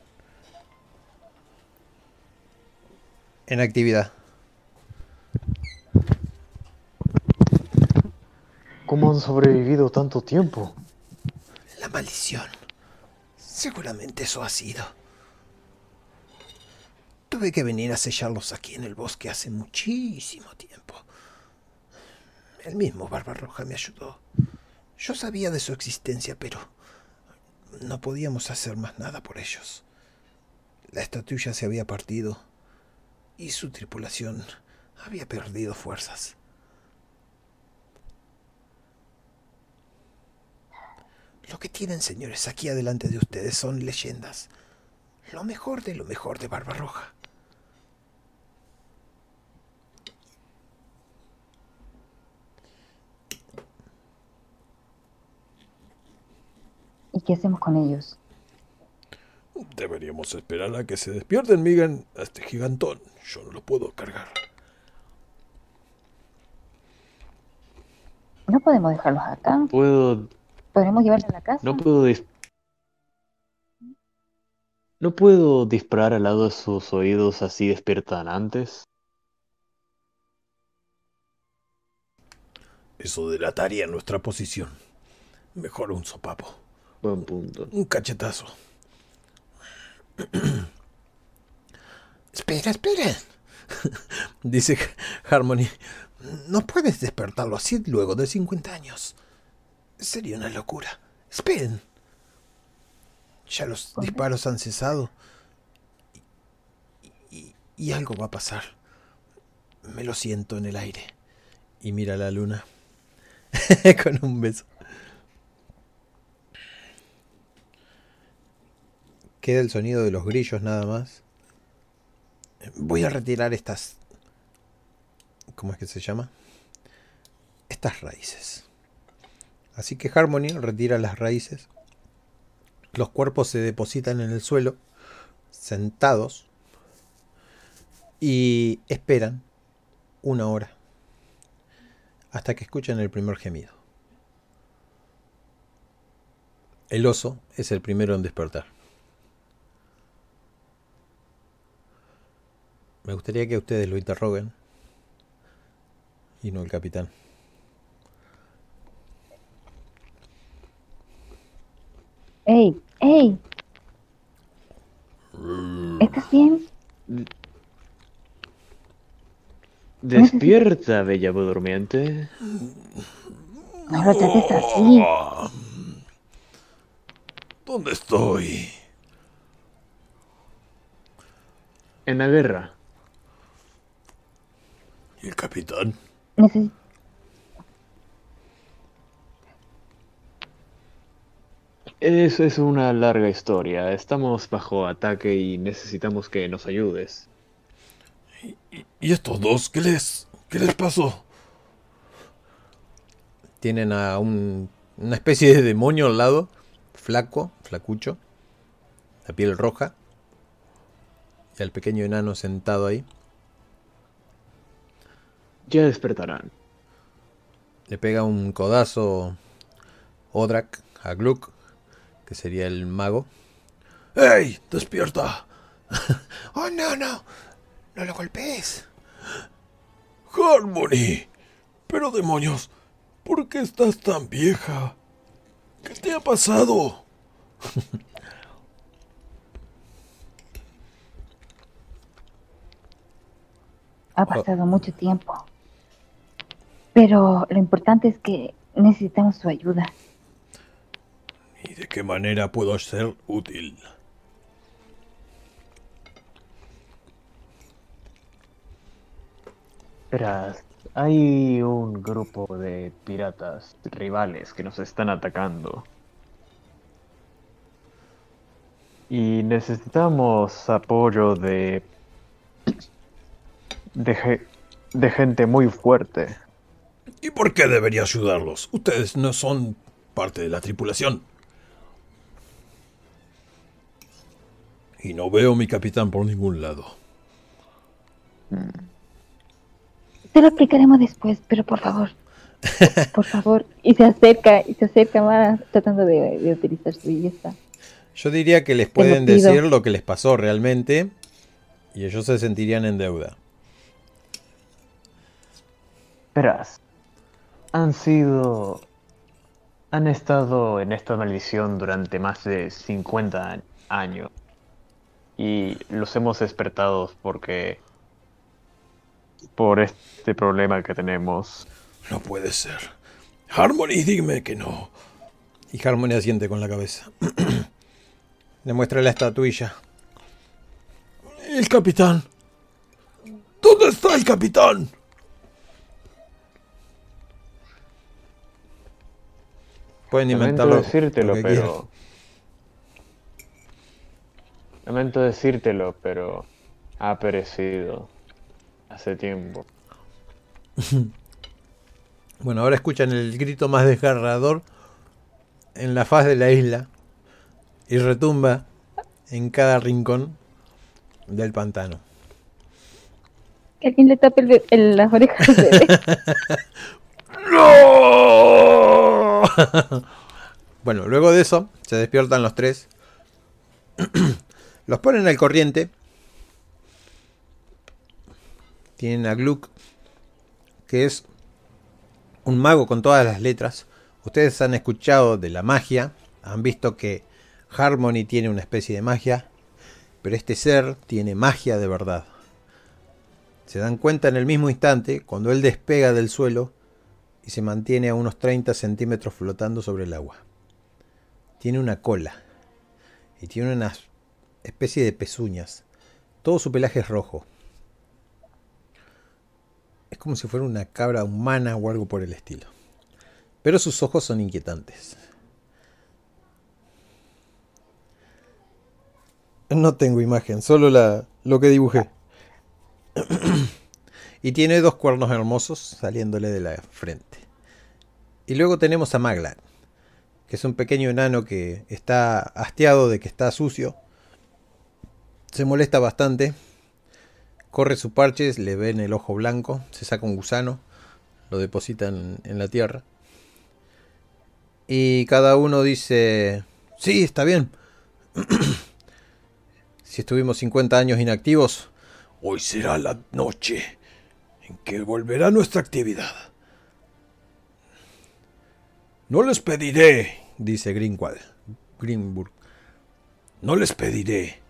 en actividad. ¿Cómo han sobrevivido tanto tiempo? La maldición. Seguramente eso ha sido. Tuve que venir a sellarlos aquí en el bosque hace muchísimo tiempo. El mismo Barbarroja me ayudó. Yo sabía de su existencia, pero no podíamos hacer más nada por ellos. La estatuilla se había partido y su tripulación había perdido fuerzas. Lo que tienen, señores, aquí adelante de ustedes son leyendas. Lo mejor de lo mejor de Barbarroja. ¿Y qué hacemos con ellos? Deberíamos esperar a que se despierten, Migan, a este gigantón. Yo no lo puedo cargar. No podemos dejarlos acá. Puedo. Podremos llevarlos a la casa. No puedo. dis- No puedo disparar al lado de sus oídos así despiertan antes. Eso delataría nuestra posición. Mejor un sopapo. Buen punto. Un cachetazo. espera, espera. Dice Harmony. No puedes despertarlo así luego de 50 años. Sería una locura. Esperen. Ya los disparos han cesado. Y, y- y algo va a pasar. Me lo siento en el aire. Y mira la luna. Con un beso. Queda el sonido de los grillos nada más. Voy a retirar estas... ¿Cómo es que se llama? Estas raíces. Así que Harmony retira las raíces. Los cuerpos se depositan en el suelo, sentados, y esperan una hora hasta que escuchan el primer gemido. El oso es el primero en despertar. Me gustaría que ustedes lo interroguen y no el capitán. ¡Ey! ¡Ey! ¿Estás bien? Despierta, bella durmiente. No lo trates así. ¿Dónde estoy? En la guerra. ¿Y el capitán? Neces- Es, es una larga historia. Estamos bajo ataque y necesitamos que nos ayudes. ¿Y estos dos? ¿Qué les, qué les pasó? Tienen a un, una especie de demonio al lado, flaco, flacucho, la piel roja, y al pequeño enano sentado ahí. Ya despertarán. Le pega un codazo Odrak a Gluck, que sería el mago. ¡Ey! ¡Despierta! ¡Oh, no, no! ¡No lo golpees! Harmony. Pero demonios, ¿por qué estás tan vieja? ¿Qué te ha pasado? Ha pasado mucho tiempo. Pero lo importante es que necesitamos su ayuda. ¿Y de qué manera puedo ser útil? Verás, hay un grupo de piratas rivales que nos están atacando. Y necesitamos apoyo de. de, ge- de gente muy fuerte. ¿Y por qué debería ayudarlos? Ustedes no son parte de la tripulación. Y no veo mi capitán por ningún lado. Te lo explicaremos después, pero por favor. Por, favor. Y se acerca, y se acerca más tratando de, de utilizar su belleza. Yo diría que les pueden decir lo que les pasó realmente y ellos se sentirían en deuda. Verás, han sido. han estado en esta maldición durante más de 50 a- años. Y los hemos despertado porque. por este problema que tenemos. No puede ser. Harmony, dime que no. Y Harmony asiente con la cabeza. Le muestra la estatuilla. El capitán. ¿Dónde está el capitán? Pueden inventarlo. Lamento decírtelo, pero. Lamento decírtelo, pero. Ha perecido. Hace tiempo. bueno, ahora escuchan el grito más desgarrador en la faz de la isla y retumba en cada rincón del pantano. Que alguien le tape el, las orejas ¡No! bueno, luego de eso se despiertan los tres. los ponen al corriente. Tienen a Gluck, que es un mago con todas las letras. Ustedes han escuchado de la magia, han visto que Harmony tiene una especie de magia, pero este ser tiene magia de verdad. Se dan cuenta en el mismo instante cuando él despega del suelo y se mantiene a unos 30 centímetros flotando sobre el agua. Tiene una cola y tiene una especie de pezuñas. Todo su pelaje es rojo. Es como si fuera una cabra humana o algo por el estilo. Pero sus ojos son inquietantes. No tengo imagen, solo la, lo que dibujé. Y tiene dos cuernos hermosos saliéndole de la frente. Y luego tenemos a Maglat, que es un pequeño enano que está hastiado de que está sucio. Se molesta bastante. Corre su parche, le ven el ojo blanco, se saca un gusano, lo depositan en la tierra. Y cada uno dice, sí, está bien. si estuvimos 50 años inactivos, hoy será la noche en que volverá nuestra actividad. No les pediré, dice Greenwald, Greenburg, no les pediré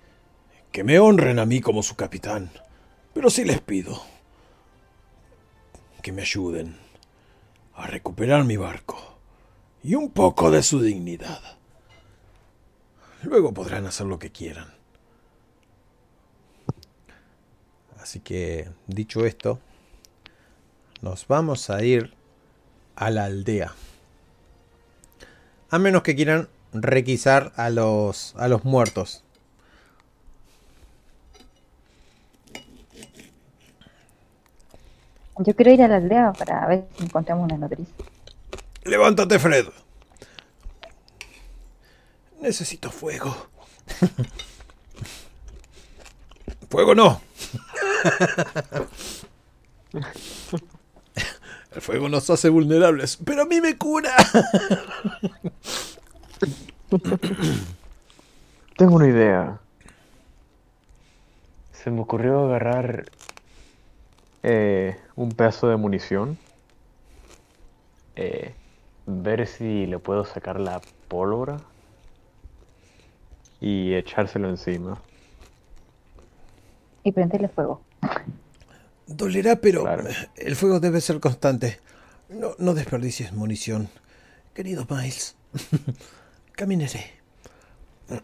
que me honren a mí como su capitán, pero sí les pido que me ayuden a recuperar mi barco y un poco de su dignidad. Luego podrán hacer lo que quieran. Así que, dicho esto, nos vamos a ir a la aldea. A menos que quieran requisar a los, a los muertos. Yo quiero ir a la aldea para ver si encontramos una noticia. Levántate, Fred. Necesito fuego. fuego no. El fuego nos hace vulnerables, pero a mí me cura. Tengo una idea. Se me ocurrió agarrar eh, un pedazo de munición. Eh, ver si le puedo sacar la pólvora y echárselo encima. Y prenderle fuego. Dolerá, pero el fuego debe ser constante. No, no desperdicies munición. Querido Miles, caminaré.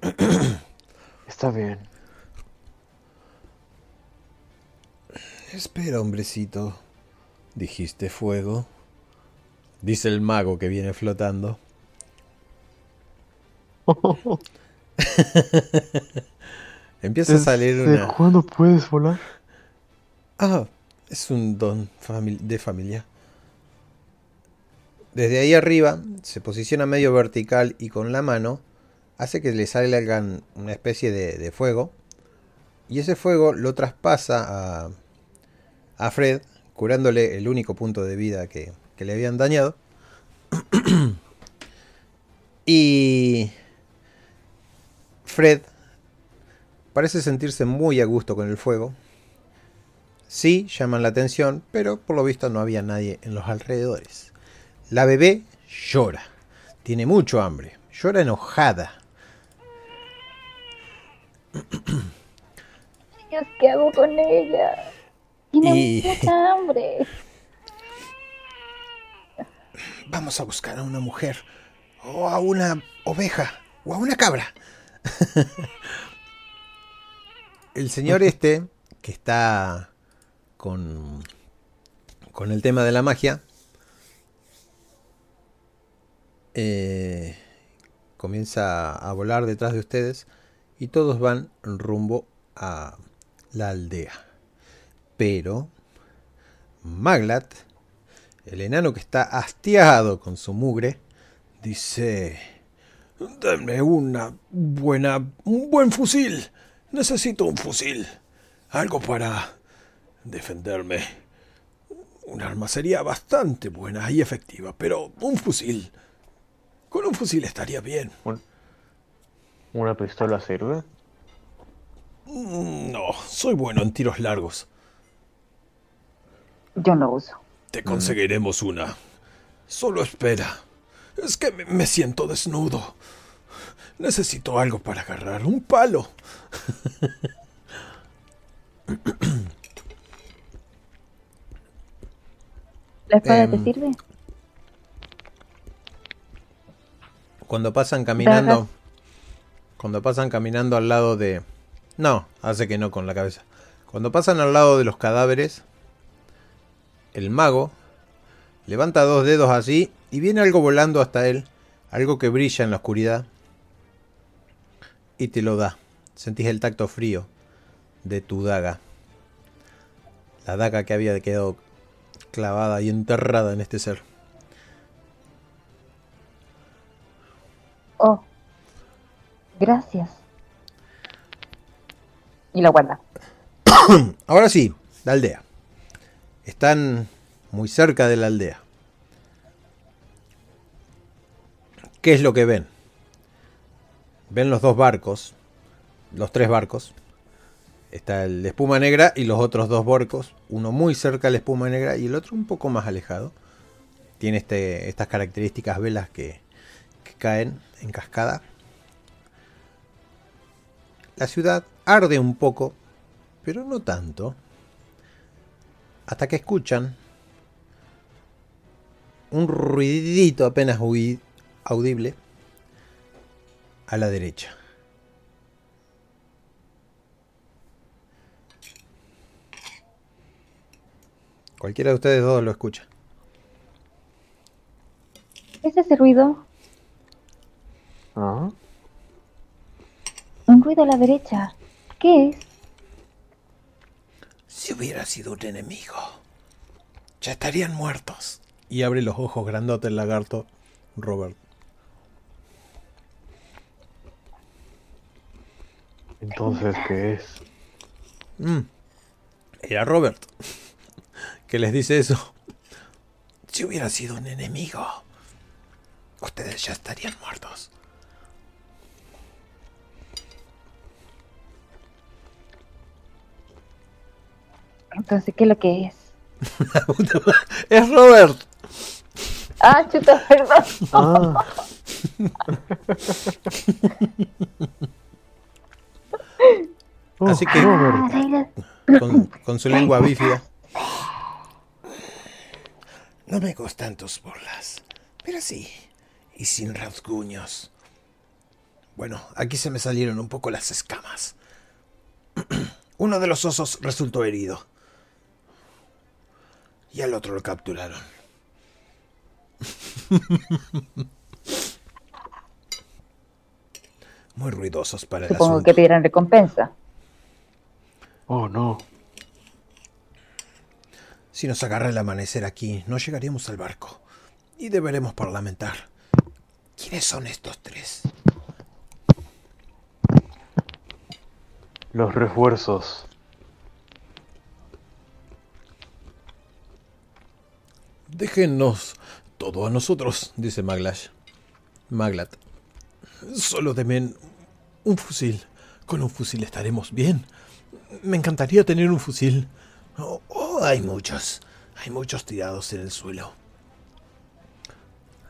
Está bien. Espera, hombrecito. ¿Dijiste fuego? Dice el mago que viene flotando. Empieza a salir una. ¿Cuándo puedes volar? Ah, es un don de familia. Desde ahí arriba se posiciona medio vertical y con la mano hace que le salga una especie de, fuego. Y ese fuego lo traspasa a, a Fred, curándole el único punto de vida que, que le habían dañado. y Fred parece sentirse muy a gusto con el fuego. Sí, llaman la atención, pero por lo visto no había nadie en los alrededores. La bebé llora. Tiene mucho hambre. Llora enojada. Dios, ¿qué hago con ella? Tiene mucha hambre. Vamos a buscar a una mujer, o a una oveja, o a una cabra. El señor este, que está con, con el tema de la magia, eh, comienza a volar detrás de ustedes y todos van rumbo a la aldea. Pero Maglat, el enano que está hastiado con su mugre, dice... Dame una buena... un buen fusil. Necesito un fusil. Algo para defenderme. Un arma sería bastante buena y efectiva, pero un fusil... Con un fusil estaría bien. ¿Una pistola sirve? Mm, no, soy bueno en tiros largos. Yo no uso. Te conseguiremos una. Solo espera. Es que me siento desnudo. Necesito algo para agarrar. Un palo. ¿La espada te Em, sirve? Cuando pasan caminando. Cuando pasan caminando al lado de. No, hace que no con la cabeza. Cuando pasan al lado de los cadáveres. El mago levanta dos dedos así y viene algo volando hasta él. Algo que brilla en la oscuridad. Y te lo da. Sentís el tacto frío de tu daga. La daga que había quedado clavada y enterrada en este ser. Oh. Gracias. Y la guarda. Ahora sí, la aldea. Están muy cerca de la aldea. ¿Qué es lo que ven? Ven los dos barcos, los tres barcos. Está el de espuma negra y los otros dos barcos, uno muy cerca de la espuma negra y el otro un poco más alejado. Tiene este, estas características velas que, que caen en cascada. La ciudad arde un poco, pero no tanto. Hasta que escuchan un ruidito apenas audible a la derecha. Cualquiera de ustedes dos lo escucha. ¿Qué es ese ruido? Ah, Un ruido a la derecha. ¿Qué es? Si hubiera sido un enemigo, ya estarían muertos. Y abre los ojos grandotes el lagarto, Robert. entonces, ¿qué es? Mm, Era Robert que les dice eso. Si hubiera sido un enemigo, ustedes ya estarían muertos. Entonces, ¿qué es lo que es? es Robert. Ah, chuta, perdón. Ah, Así que- Ah, con su lengua bífida. No me gustan tus burlas, pero sí, y sin rasguños. Bueno, aquí se me salieron un poco las escamas. Uno de los osos resultó herido. Y al otro lo capturaron. Muy ruidosos para el Supongo asunto. que te dieran recompensa. Oh, no. Si nos agarra el amanecer aquí, no llegaremos al barco. Y deberemos parlamentar. ¿Quiénes son estos tres? Los refuerzos. Déjennos todo a nosotros, dice Maglash. Maglat. Solo demen un fusil. Con un fusil estaremos bien. Me encantaría tener un fusil. Oh, oh, hay muchos. Hay muchos tirados en el suelo.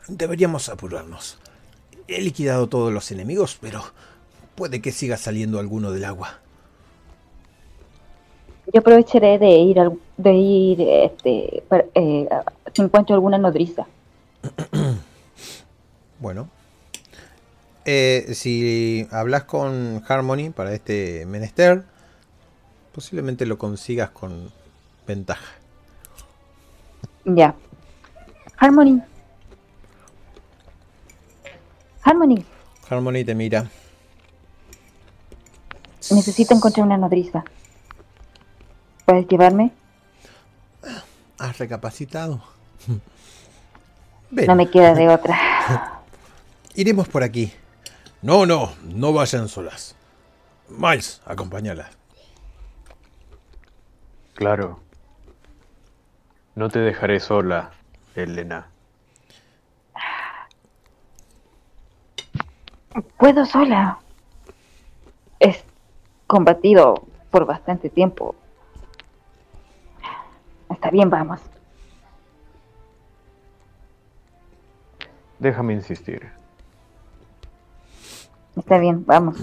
Deberíamos apurarnos. He liquidado todos los enemigos, pero puede que siga saliendo alguno del agua. Yo aprovecharé de ir, al- de ir este, para- eh, si encuentro alguna nodriza. Bueno. Eh, si hablas con Harmony para este menester, posiblemente lo consigas con ventaja. Ya. Harmony. Harmony, Harmony te mira. necesito encontrar una nodriza. ¿Puedes llevarme? ¿Has recapacitado? Ven, No me queda de otra. iremos por aquí. No, no, no vayan solas. Miles, acompáñala. Claro. No te dejaré sola, Elena. Puedo sola. Es combatido por bastante tiempo. Está bien, vamos. Déjame insistir. Está bien, vamos.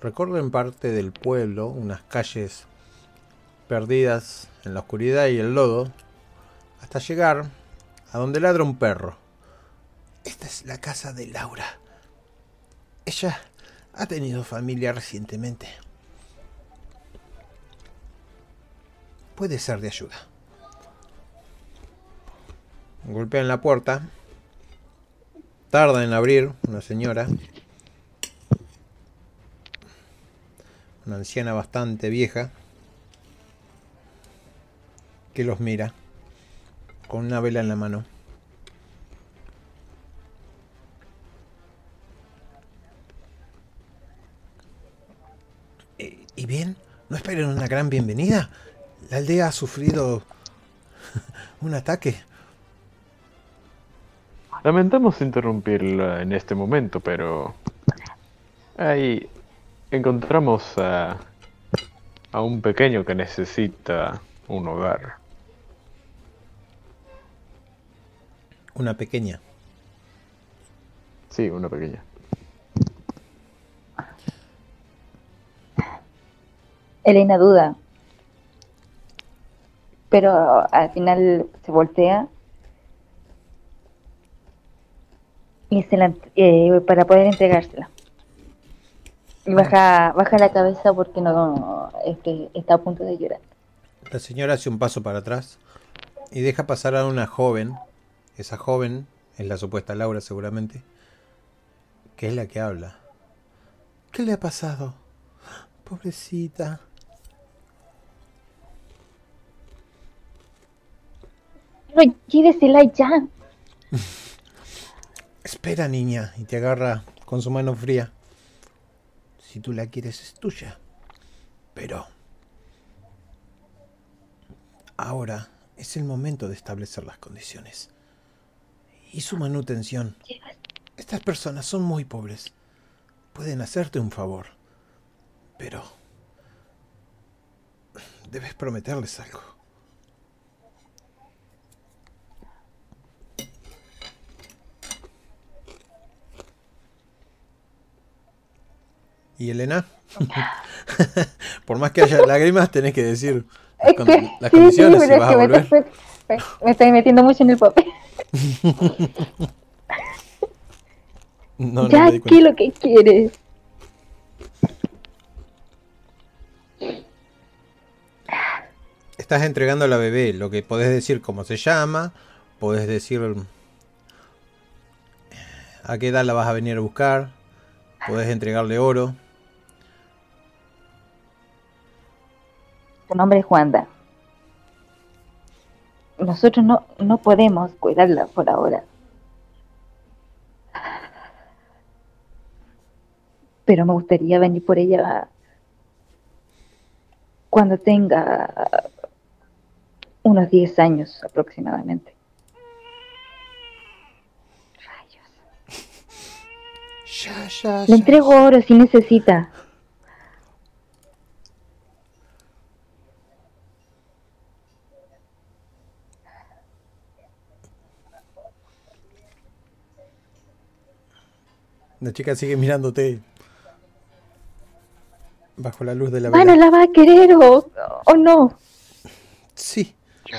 Recorren parte del pueblo, unas calles perdidas en la oscuridad y el lodo, hasta llegar a donde ladra un perro. Esta es la casa de Laura. Ella ha tenido familia recientemente. Puede ser de ayuda. Golpean la puerta. Tarda en abrir una señora. Una anciana bastante vieja. Que los mira. Con una vela en la mano. Eh, ¿Y bien? ¿No esperen una gran bienvenida? La aldea ha sufrido un ataque. Lamentamos interrumpirla en este momento, pero ahí encontramos a, a un pequeño que necesita un hogar. Una pequeña. Sí, una pequeña. Elena duda. Pero al final se voltea. Y se la, eh, para poder entregársela. Y baja, baja la cabeza porque no este, está a punto de llorar. La señora hace un paso para atrás y deja pasar a una joven. Esa joven es la supuesta Laura seguramente. Que es la que habla. ¿Qué le ha pasado? Pobrecita. Llévesela ya. Espera, niña, y te agarra con su mano fría. Si tú la quieres es tuya. Pero... Ahora es el momento de establecer las condiciones. Y su manutención. Estas personas son muy pobres. Pueden hacerte un favor. Pero... Debes prometerles algo. ¿Y Elena? Por más que haya lágrimas, tenés que decir las, con- condiciones si vas a volver. Me- me estoy metiendo mucho en el papel. No, no ya, me di ¿qué es cuenta. lo que quieres? Estás entregando a la bebé, lo que podés decir cómo se llama, podés decir a qué edad la vas a venir a buscar, podés entregarle oro. Su nombre es Juanda. Nosotros no, no podemos cuidarla por ahora. Pero me gustaría venir por ella cuando tenga unos 10 años aproximadamente. Rayos. Ya, ya, Le ya. entrego oro si necesita. La chica sigue mirándote bajo la luz de la Bueno, vela. la va a querer o, o no. Sí,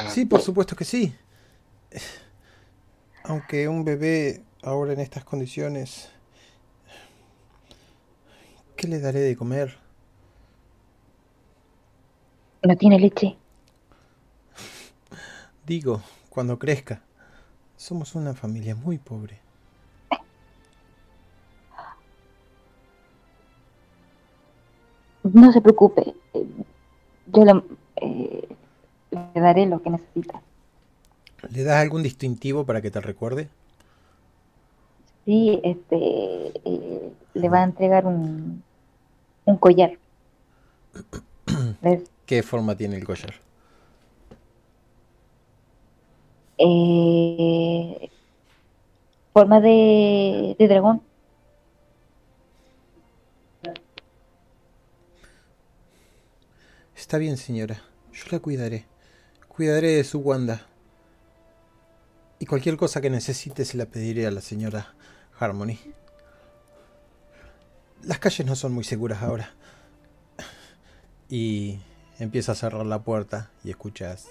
sí, por supuesto que sí. Aunque un bebé ahora en estas condiciones, ¿qué le daré de comer? No tiene leche. Digo, cuando crezca. Somos una familia muy pobre. No se preocupe. Yo le, eh, le daré lo que necesita. ¿Le das algún distintivo para que te recuerde? Sí, este, eh, le va a entregar un, un collar. ¿Ves? ¿Qué forma tiene el collar? Eh, forma de, de dragón. Está bien, señora. Yo la cuidaré. Cuidaré de su Wanda. Y cualquier cosa que necesite se la pediré a la señora Harmony. Las calles no son muy seguras ahora. Y empieza a cerrar la puerta y escuchas.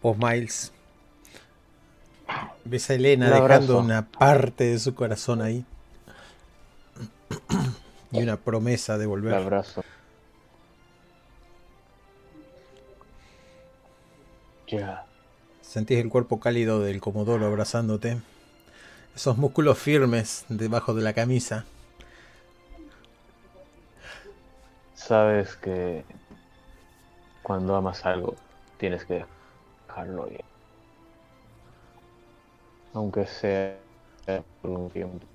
Vos, Miles. Ves a Elena Un dejando una parte de su corazón ahí. Y una promesa de volver. abrazo. Ya. Sentís el cuerpo cálido del Comodoro abrazándote. Esos músculos firmes debajo de la camisa. Sabes que cuando amas algo tienes que dejarlo ir. Aunque sea por un tiempo.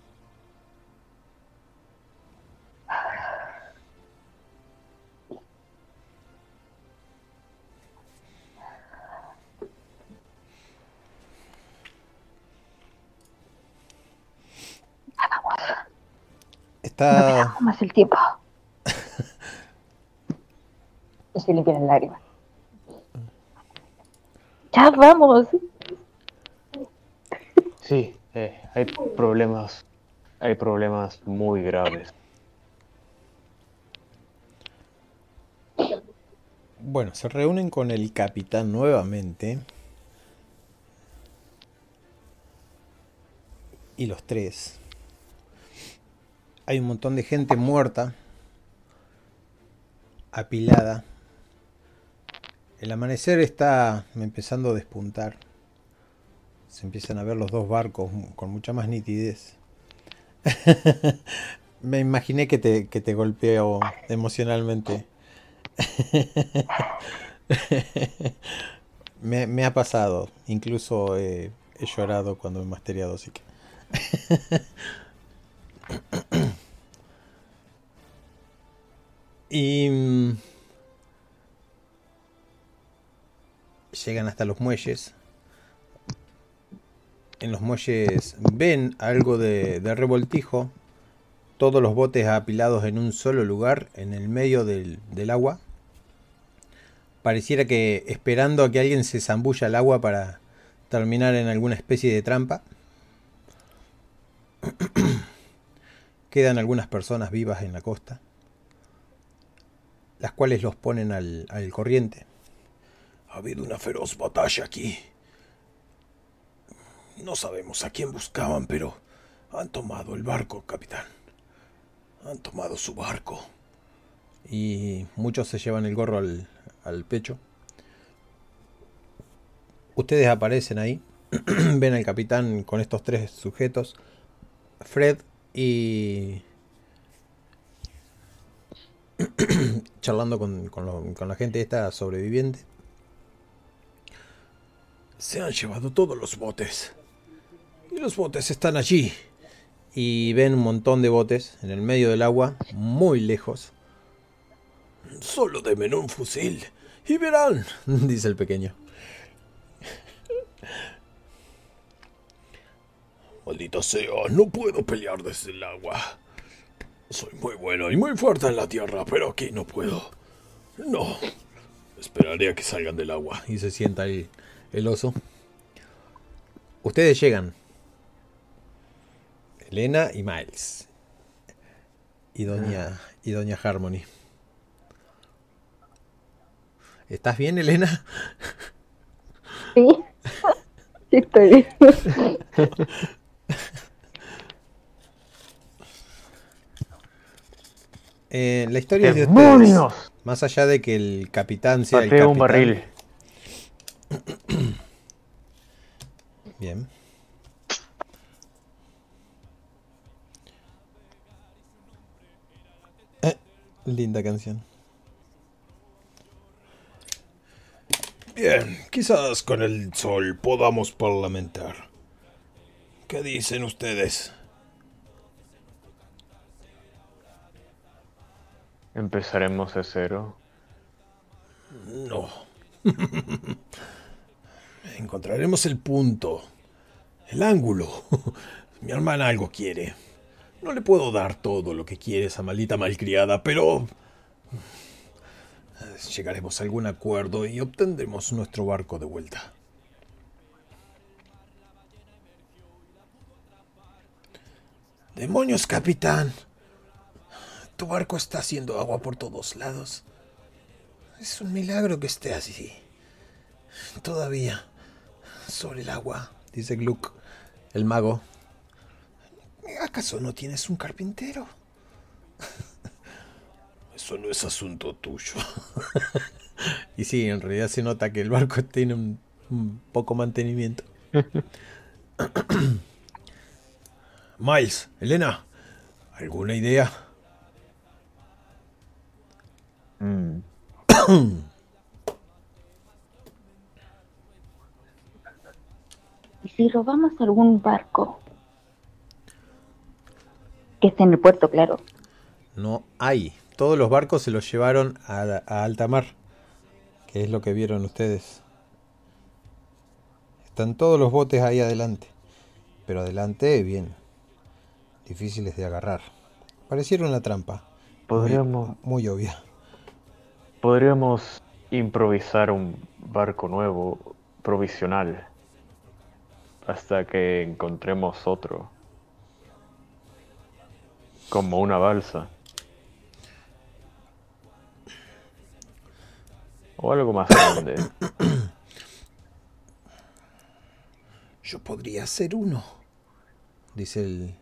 Está. más el tiempo. Estoy limpiando las lágrimas. Ya vamos. Sí, eh, hay problemas. Hay problemas muy graves. Bueno, se reúnen con el capitán nuevamente. Y los tres. Hay un montón de gente muerta. Apilada. El amanecer está empezando a despuntar. Se empiezan a ver los dos barcos con mucha más nitidez. Me imaginé que te, que te golpeó emocionalmente. me, ha pasado. Incluso he llorado cuando he masteriado, así y. mm, Llegan hasta los muelles. En los muelles ven algo de, de revoltijo. Todos los botes apilados en un solo lugar, en el medio del, agua. Pareciera que esperando a que alguien se zambulla al agua para terminar en alguna especie de trampa. Quedan algunas personas vivas en la costa, las cuales los ponen al corriente. Ha habido una feroz batalla aquí. No sabemos a quién buscaban, pero han tomado el barco, capitán. Han tomado su barco. Y muchos se llevan el gorro al, al pecho. Ustedes aparecen ahí. Ven al capitán con estos tres sujetos. Fred y... charlando con, con lo- con la gente esta sobreviviente. Se han llevado todos los botes. Y los botes están allí. Y ven un montón de botes en el medio del agua, muy lejos. Solo denme un fusil y verán, dice el pequeño. Maldita sea, no puedo pelear desde el agua. Soy muy bueno y muy fuerte en la tierra, pero aquí no puedo. No. Esperaré a que salgan del agua. Y se sienta el, el oso. Ustedes llegan. Elena y Miles. Y doña, y doña Harmony. ¿Estás bien, Elena? Sí. Sí, estoy bien. Eh, la historia es de ustedes. Más allá de que el capitán sea el Pateo capitán. un barril. Bien. Linda canción. Bien, quizás con el sol podamos parlamentar. ¿Qué dicen ustedes? Empezaremos de cero. No. Encontraremos el punto, el ángulo. Mi hermana algo quiere. No le puedo dar todo lo que quiere esa maldita malcriada, pero... Llegaremos a algún acuerdo y obtendremos nuestro barco de vuelta. ¡Demonios, capitán! Tu barco está haciendo agua por todos lados. Es un milagro que esté así. Todavía. Sobre el agua. Dice Gluck, el mago. ¿Acaso no tienes un carpintero? Eso no es asunto tuyo. Y sí, en realidad se nota que el barco tiene un, un poco mantenimiento. Miles, Elena, ¿alguna idea? Mm. ¿Y si robamos algún barco? Que esté en el puerto, claro. No hay. Todos los barcos se los llevaron a, a alta mar. Que es lo que vieron ustedes. Están todos los botes ahí adelante. Pero adelante, bien. Difíciles de agarrar. Pareciera una trampa. Podríamos, Muy obvia. podríamos improvisar un barco nuevo, provisional, hasta que encontremos otro. Como una balsa. O algo más grande. Yo podría ser uno. Dice el,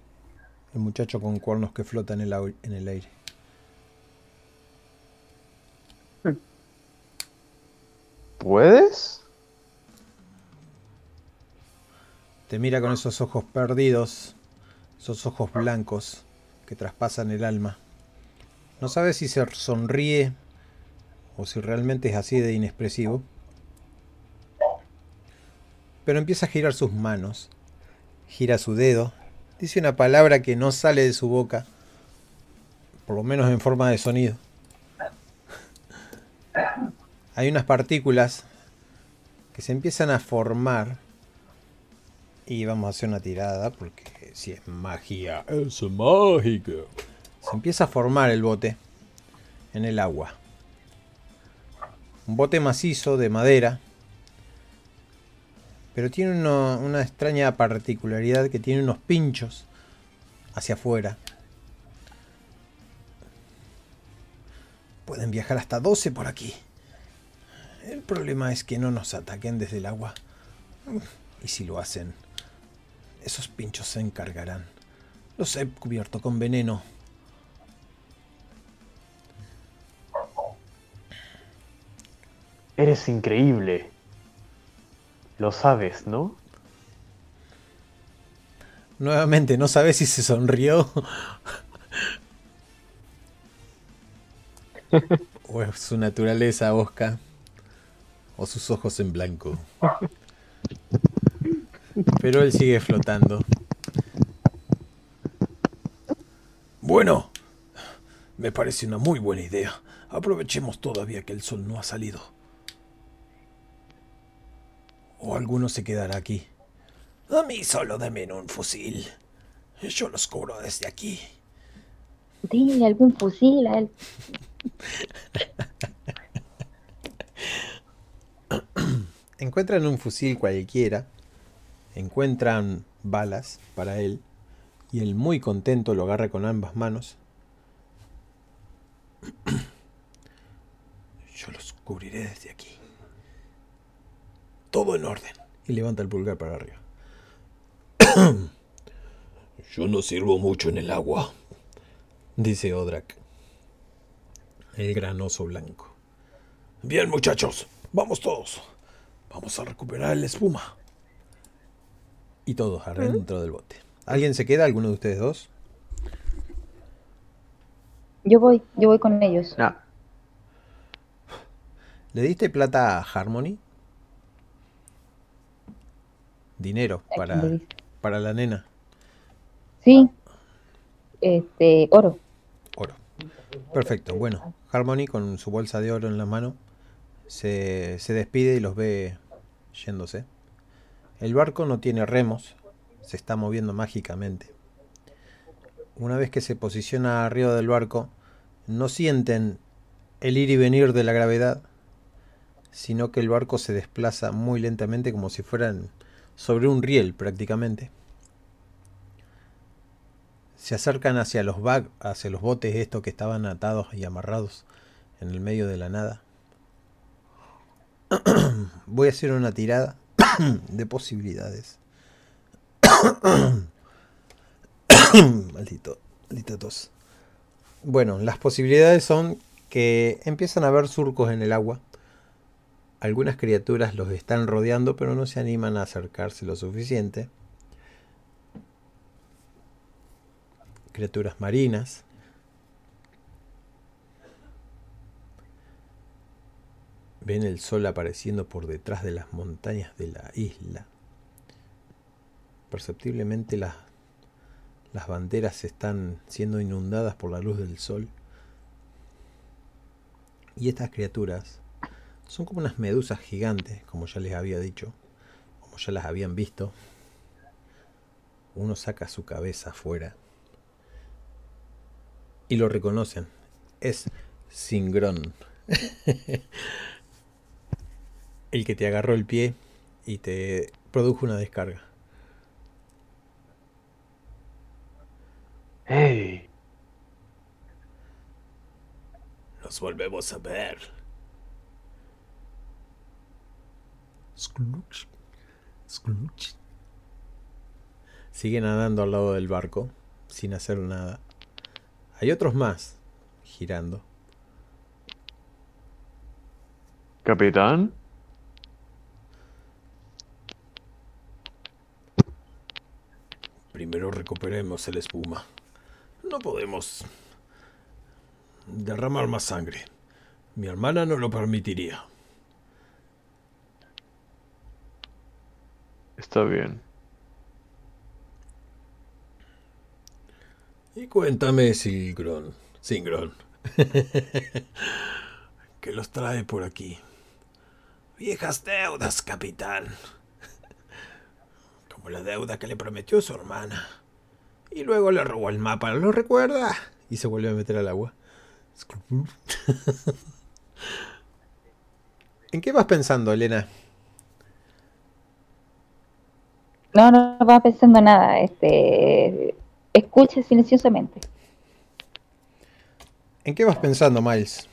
el muchacho con cuernos que flota en el, en el aire. ¿Puedes? Te mira con esos ojos perdidos, esos ojos blancos que traspasan el alma. No sabes si se sonríe o si realmente es así de inexpresivo. Pero empieza a girar sus manos, gira su dedo, dice una palabra que no sale de su boca, por lo menos en forma de sonido. Hay unas partículas que se empiezan a formar y vamos a hacer una tirada porque si es magia, Es mágica. se empieza a formar el bote en el agua. Un bote macizo de madera, pero tiene una extraña particularidad que tiene unos pinchos hacia afuera. Pueden viajar hasta 12 por aquí. El problema es que no nos ataquen desde el agua. Y si lo hacen, esos pinchos se encargarán. Los he cubierto con veneno. Eres increíble. Lo sabes, ¿no? Nuevamente, no sabes si se sonrió. o es su naturaleza osca. O sus ojos en blanco. Pero él sigue flotando. Bueno, me parece una muy buena idea. Aprovechemos todavía que el sol no ha salido. O alguno se quedará aquí. A mí solo dame un fusil. Yo los cubro desde aquí. Dile algún fusil a él. Encuentran un fusil cualquiera. Encuentran balas para él. Y él muy contento lo agarra con ambas manos. Yo los cubriré desde aquí. Todo en orden. Y levanta el pulgar para arriba. Yo no sirvo mucho en el agua. Dice Odrak. el granoso blanco. Bien, muchachos, vamos todos. Vamos a recuperar la espuma. Y todos adentro del bote. ¿Alguien se queda? ¿Alguno de ustedes dos? Yo voy, yo voy con ellos. No. ¿Le diste plata a Harmony? Dinero ¿A para, para la nena. Sí. Este, oro. Oro. Perfecto. Bueno, Harmony con su bolsa de oro en la mano se, se despide y los ve yéndose. El barco no tiene remos, se está moviendo mágicamente. Una vez que se posiciona arriba del barco, no sienten el ir y venir de la gravedad, sino que el barco se desplaza muy lentamente como si fueran sobre un riel prácticamente. Se acercan hacia los hacia los botes estos que estaban atados y amarrados en el medio de la nada. Voy a hacer una tirada de posibilidades. Maldito, maldita tos. Bueno, las posibilidades son que empiezan a haber surcos en el agua. Algunas criaturas los están rodeando, pero no se animan a acercarse lo suficiente. Criaturas marinas. Ven el sol apareciendo por detrás de las montañas de la isla. Perceptiblemente las, las banderas están siendo inundadas por la luz del sol. Y estas criaturas son como unas medusas gigantes, como ya les había dicho, como ya las habían visto. Uno saca su cabeza afuera y lo reconocen. Es Singrón. el que te agarró el pie y te produjo una descarga. ¡Hey! Nos volvemos a ver. Scrooge. Scrooge. Sigue nadando al lado del barco, sin hacer nada. Hay otros más, girando. ¿Capitán? Primero recuperemos el espuma. No podemos derramar más sangre. Mi hermana no lo permitiría. Está bien. Y cuéntame, Silgrón. Singrón. ¿Qué los trae por aquí? Viejas deudas, capitán. La deuda que le prometió su hermana. Y luego le robó el mapa, ¿lo recuerda? Y se vuelve a meter al agua. ¿En qué vas pensando, Elena? No, no va pensando nada. Este, escucha silenciosamente. ¿En qué vas pensando, Miles?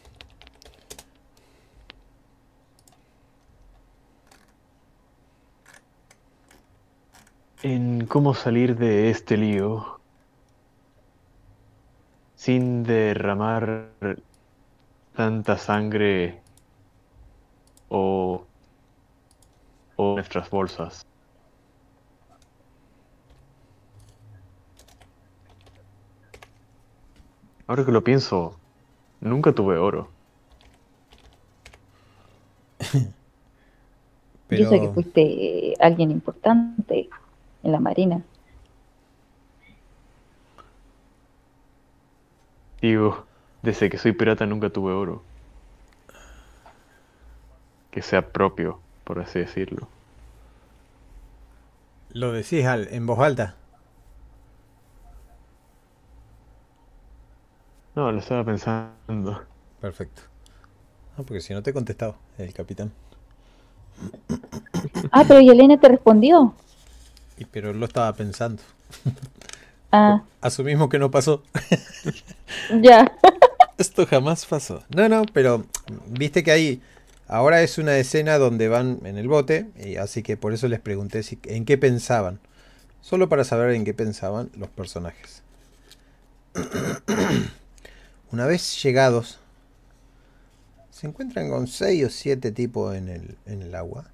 En cómo salir de este lío sin derramar tanta sangre o, o nuestras bolsas. Ahora que lo pienso, nunca tuve oro. Yo sé que Pero fuiste alguien importante en la marina. Digo, desde que soy pirata nunca tuve oro. Que sea propio, por así decirlo. lo decís al- en voz alta. No, lo estaba pensando. Perfecto. Ah, porque si no te he contestado, el capitán. Ah, pero ¿y Elena te respondió? Y, pero lo estaba pensando. Ah, Asumimos que no pasó. ya. Esto jamás pasó. No, no, pero viste que ahí ahora es una escena donde van en el bote, y así que por eso les pregunté si, en qué pensaban. Solo para saber en qué pensaban los personajes. Una vez llegados se encuentran con seis o siete tipos en el, en el agua.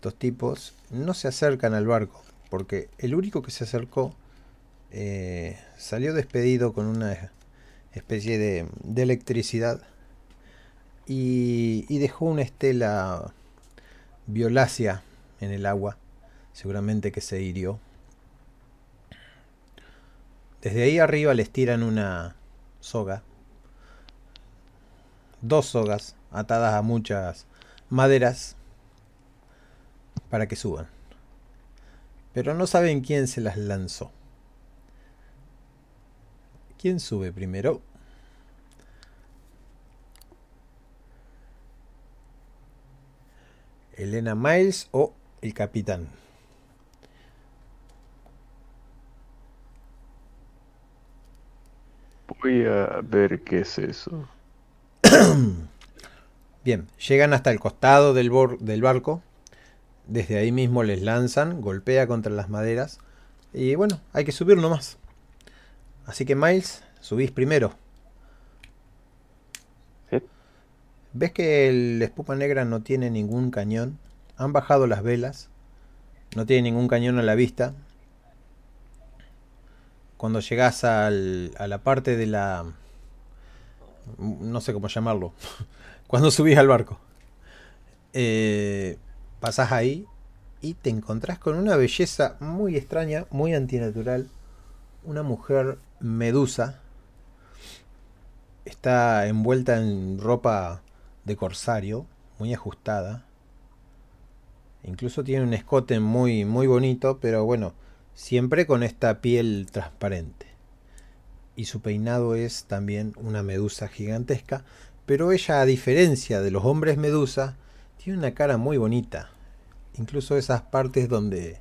Estos tipos no se acercan al barco, porque el único que se acercó eh, salió despedido con una especie de, de electricidad y, y, dejó una estela violácea en el agua, seguramente que se hirió. Desde ahí arriba les tiran una soga, dos sogas atadas a muchas maderas para que suban. Pero no saben quién se las lanzó. ¿Quién sube primero? Elena Miles o el capitán. Voy a ver qué es eso. Bien, llegan hasta el costado del, del barco. Desde ahí mismo les lanzan, golpea contra las maderas. Y bueno, hay que subir nomás. Así que Miles, subís primero. ¿Ves que el espuma negra no tiene ningún cañón? Han bajado las velas. No tiene ningún cañón a la vista. Cuando llegas al, a la parte de la... No sé cómo llamarlo. Cuando subís al barco. Eh, pasás ahí y te encontrás con una belleza muy extraña, muy antinatural. Una mujer Medusa está envuelta en ropa de corsario, muy ajustada. Incluso tiene un escote muy, muy bonito, pero bueno, siempre con esta piel transparente. Y su peinado es también una medusa gigantesca, pero ella, a diferencia de los hombres medusa, tiene una cara muy bonita. Incluso esas partes donde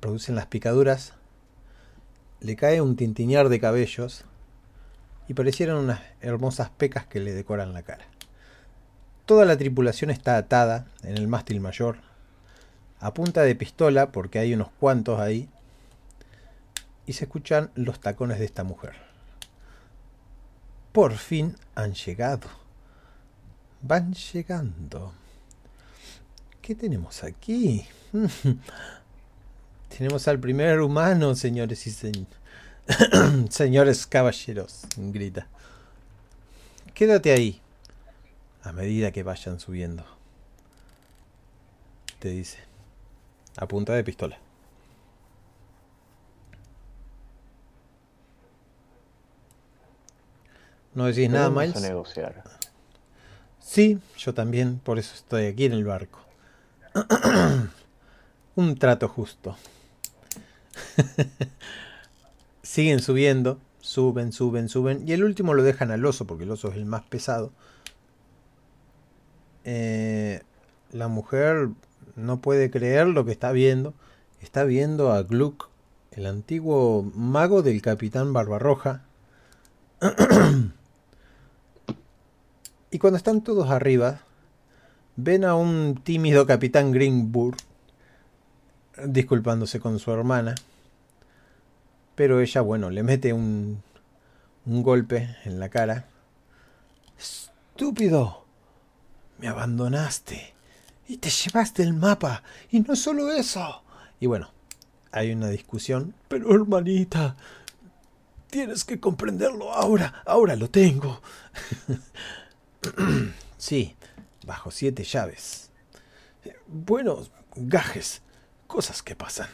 producen las picaduras le cae un tintiñar de cabellos y parecieran unas hermosas pecas que le decoran la cara. Toda la tripulación está atada en el mástil mayor, a punta de pistola, porque hay unos cuantos ahí, y se escuchan los tacones de esta mujer. Por fin han llegado. Van llegando. ¿Qué tenemos aquí? Tenemos al primer humano, señores y señores caballeros, grita. Quédate ahí, a medida que vayan subiendo. Te dice, a punta de pistola. ¿No decís nada, Miles? a negociar. Sí, yo también, por eso estoy aquí en el barco. Un trato justo. Siguen subiendo, suben, suben, suben. Y el último lo dejan al oso, porque el oso es el más pesado. Eh, la mujer no puede creer lo que está viendo. Está viendo a Gluck, el antiguo mago del capitán Barbarroja. y cuando están todos arriba, ven a un tímido capitán Greenburg disculpándose con su hermana. Pero ella, bueno, le mete un, un golpe en la cara. Estúpido. Me abandonaste. Y te llevaste el mapa. Y no solo eso. Y bueno, hay una discusión. Pero hermanita, tienes que comprenderlo ahora. Ahora lo tengo. sí, bajo siete llaves. Bueno, gajes cosas que pasan.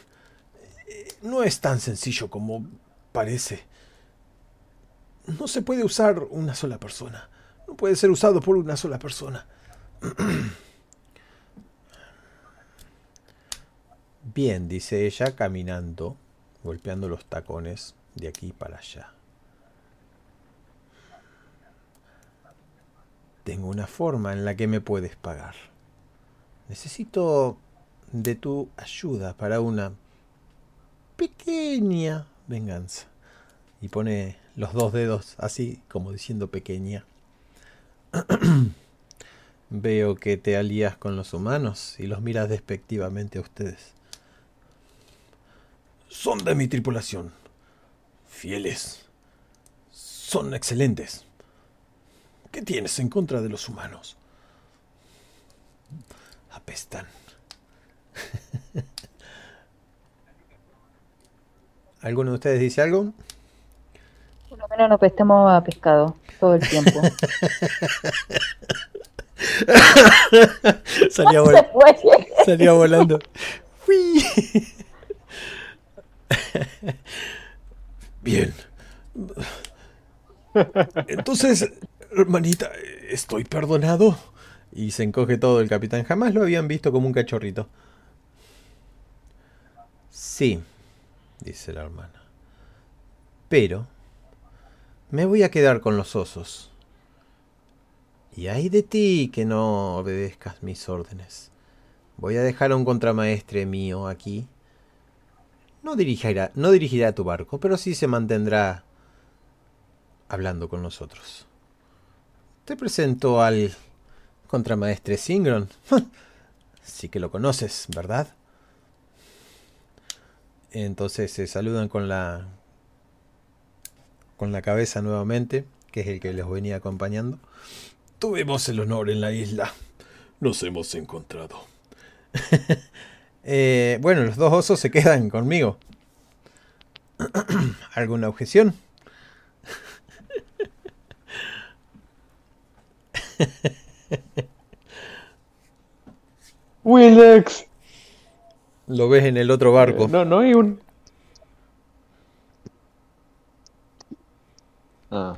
No es tan sencillo como parece. No se puede usar una sola persona. No puede ser usado por una sola persona. Bien, dice ella, caminando, golpeando los tacones de aquí para allá. Tengo una forma en la que me puedes pagar. Necesito de tu ayuda para una pequeña venganza. Y pone los dos dedos así, como diciendo pequeña. Veo que te alías con los humanos y los miras despectivamente a ustedes. Son de mi tripulación. Fieles. Son excelentes. ¿Qué tienes en contra de los humanos? Apestan. ¿Alguno de ustedes dice algo? Por lo menos no pestemos a pescado todo el tiempo. salía, Se fue. salía volando. Uy. Bien. Entonces, hermanita, ¿estoy perdonado? Y se encoge todo el capitán. Jamás lo habían visto como un cachorrito. Sí, dice la hermana. Pero me voy a quedar con los osos. Y hay de ti que no obedezcas mis órdenes. Voy a dejar a un contramaestre mío aquí. No dirigirá, no dirigirá tu barco, pero sí se mantendrá hablando con nosotros. Te presento al contramaestre Singron. sí que lo conoces, ¿verdad? Entonces se saludan con la con la cabeza nuevamente, que es el que les venía acompañando. Tuvimos el honor en la isla. Nos hemos encontrado. Eh, bueno, los dos osos se quedan conmigo. ¿Alguna objeción? Willex. Lo ves en el otro barco. Eh, No, no hay un. Ah.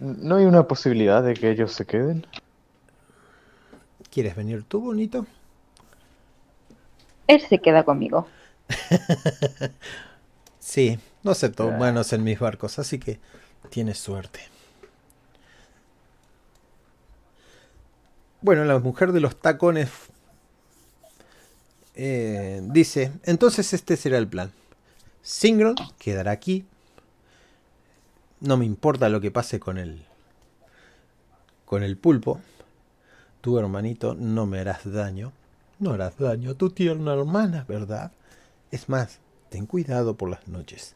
¿No hay una posibilidad de que ellos se queden? ¿Quieres venir tú, bonito? Él se queda conmigo. Sí, no acepto humanos en mis barcos, así que tienes suerte. Bueno, la mujer de los tacones eh, dice, entonces este será el plan. Singron quedará aquí. No me importa lo que pase con el con el pulpo. Tu hermanito no me harás daño. No harás daño a tu tierna hermana, ¿verdad? Es más, ten cuidado por las noches.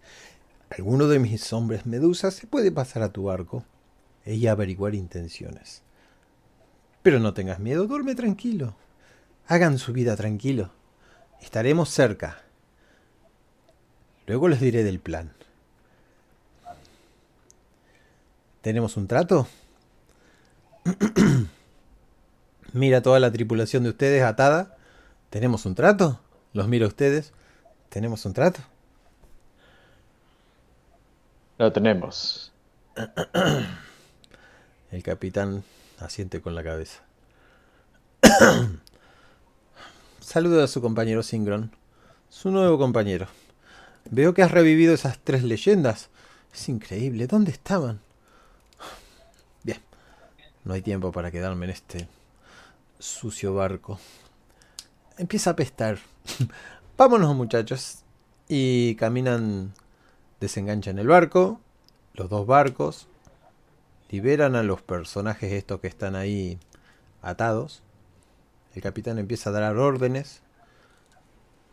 Alguno de mis hombres medusas se puede pasar a tu barco y averiguar intenciones. Pero no tengas miedo, duerme tranquilo. Hagan su vida tranquilo. Estaremos cerca. Luego les diré del plan. ¿Tenemos un trato? Mira toda la tripulación de ustedes atada. ¿Tenemos un trato? Los miro a ustedes. ¿Tenemos un trato? Lo tenemos. El capitán asiente con la cabeza. Saluda a su compañero Singron. Su nuevo compañero. Veo que has revivido esas tres leyendas. Es increíble. ¿Dónde estaban? Bien. No hay tiempo para quedarme en este sucio barco. Empieza a pestar. Vámonos, muchachos. Y caminan, desenganchan el barco, los dos barcos, liberan a los personajes estos que están ahí atados. El capitán empieza a dar órdenes.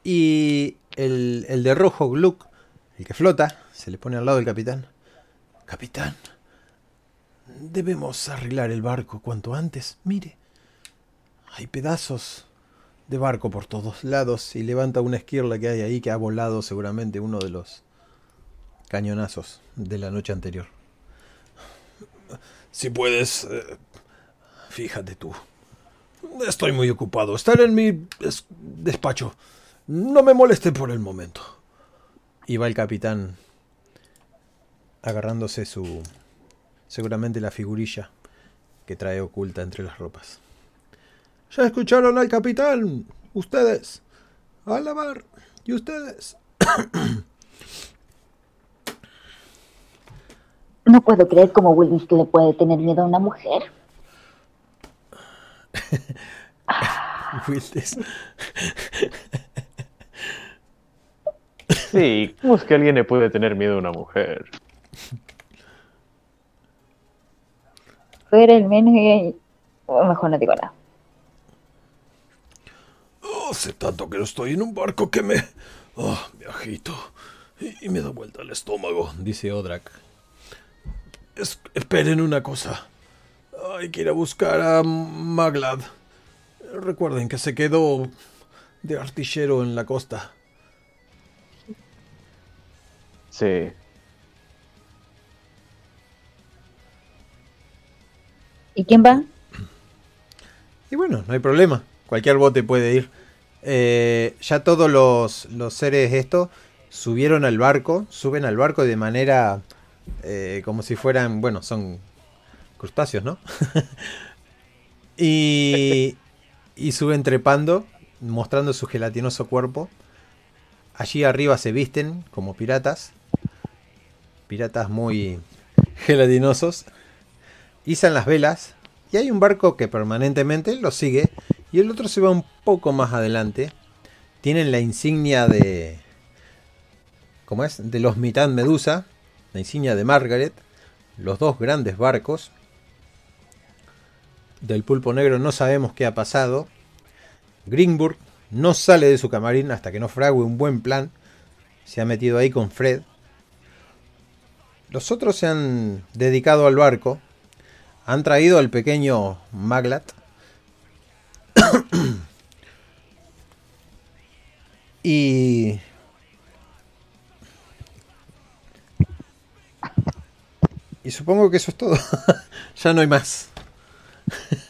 Y el, el de rojo, Gluck, el que flota, se le pone al lado del capitán. Capitán, debemos arreglar el barco cuanto antes. Mire, hay pedazos de barco por todos lados y levanta una esquirla que hay ahí que ha volado seguramente uno de los cañonazos de la noche anterior. Si puedes, eh, fíjate tú. Estoy muy ocupado. Estaré en mi des- despacho. No me moleste por el momento. Y va el capitán agarrándose su seguramente la figurilla que trae oculta entre las ropas. Ya escucharon al capitán. Ustedes. A la mar. Y ustedes. No puedo creer cómo Willis le puede tener miedo a una mujer. Wildes. Sí, ¿cómo es que alguien le puede tener miedo a una mujer? Eres el menos y... o mejor no digo nada. Oh, hace tanto que no estoy en un barco que me. Oh, me agito. Y, y me da vuelta el estómago. dice Odrak. Esperen una cosa. Hay que ir a buscar a Maglad. Recuerden que se quedó de artillero en la costa. Sí. ¿Y quién va? Y bueno, no hay problema. Cualquier bote puede ir. Eh, ya todos los, los seres estos subieron al barco, suben al barco de manera eh, como si fueran, bueno, son crustáceos, ¿no? y, y suben trepando, mostrando su gelatinoso cuerpo. Allí arriba se visten como piratas, piratas muy gelatinosos. Izan las velas y hay un barco que permanentemente los sigue y el otro se va un poco más adelante. Tienen la insignia de... ¿Cómo es? De los mitad Medusa. La insignia de Margaret. Los dos grandes barcos. Del pulpo negro no sabemos qué ha pasado. Greenburg no sale de su camarín hasta que no frague un buen plan. Se ha metido ahí con Fred. Los otros se han dedicado al barco. Han traído al pequeño Maglat y y supongo que eso es todo. ya no hay más.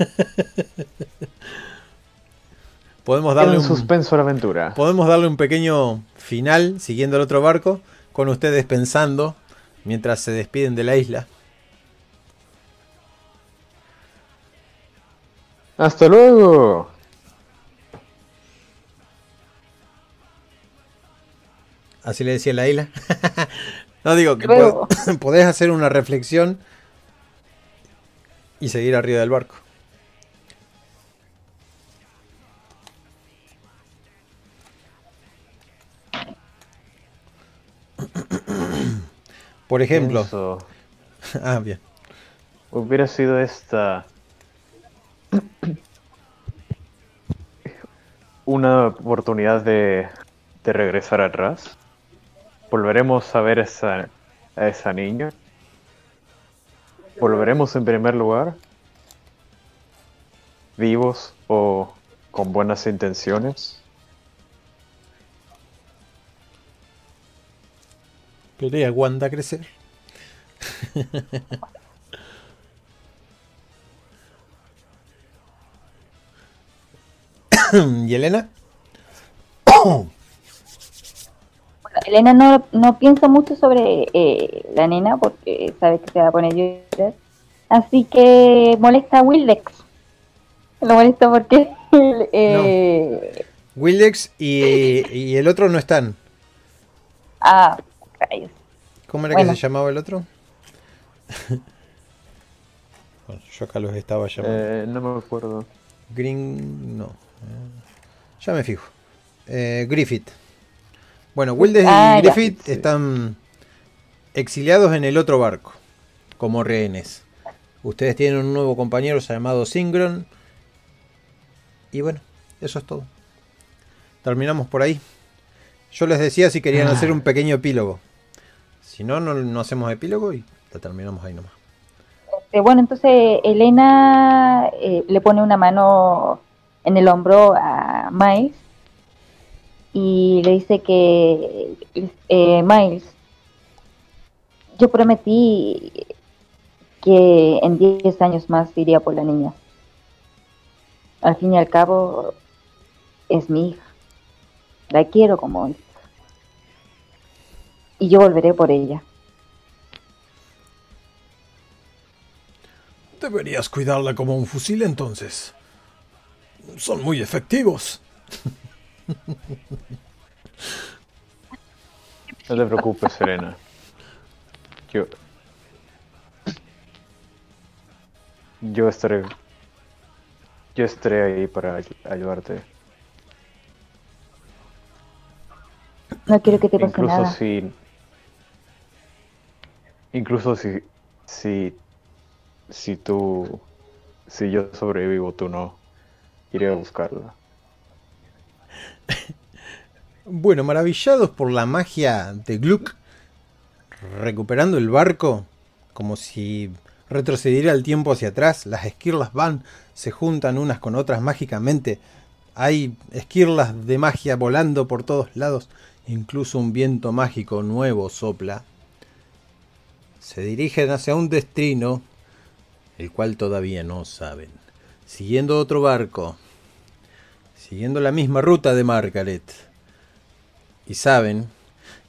podemos darle un suspenso a la aventura. Podemos darle un pequeño final siguiendo el otro barco con ustedes pensando mientras se despiden de la isla. Hasta luego. Así le decía la isla. no digo que podés hacer una reflexión y seguir arriba del barco. Por ejemplo. ah, bien. Hubiera sido esta una oportunidad de, de, regresar atrás. Volveremos a ver esa, a esa niña. Volveremos en primer lugar. Vivos o con buenas intenciones. Pelea Wanda crecer. ¿Y Elena? Elena no, no piensa mucho sobre eh, la nena porque sabe que se va a poner llorar. Así que molesta a Wildex. Lo molesta porque... Eh, Wildex y, y, el otro no están. Ah, rayos. ¿Cómo era que se llamaba el otro? bueno, yo acá los estaba llamando. Eh, no me acuerdo. Green... no. Ya me fijo. Eh, Griffith. Bueno, Wildes y Ah, ya. Griffith están exiliados en el otro barco, como rehenes. Ustedes tienen un nuevo compañero llamado Singron. Y bueno, eso es todo. Terminamos por ahí. Yo les decía si querían hacer un pequeño epílogo. Si no, no, no hacemos epílogo y la terminamos ahí nomás. Este, bueno, entonces Elena eh, le pone una mano en el hombro a Miles y le dice que eh, Miles, yo prometí que en 10 años más iría por la niña. Al fin y al cabo, es mi hija. La quiero como hija. Y yo volveré por ella. Deberías cuidarla como un fusil entonces. Son muy efectivos. No te preocupes, Serena. Yo. Yo estaré. Yo estaré ahí para ay- ayudarte. No quiero que te pase Incluso nada. si. Incluso si. Si. Si tú. Si yo sobrevivo, tú no. Iré a buscarla. Bueno, maravillados por la magia de Gluck, recuperando el barco como si retrocediera el tiempo hacia atrás. Las esquirlas van, se juntan unas con otras mágicamente. Hay esquirlas de magia volando por todos lados. Incluso un viento mágico nuevo sopla. Se dirigen hacia un destino, el cual todavía no saben. Siguiendo otro barco, siguiendo la misma ruta de Margaret. Y saben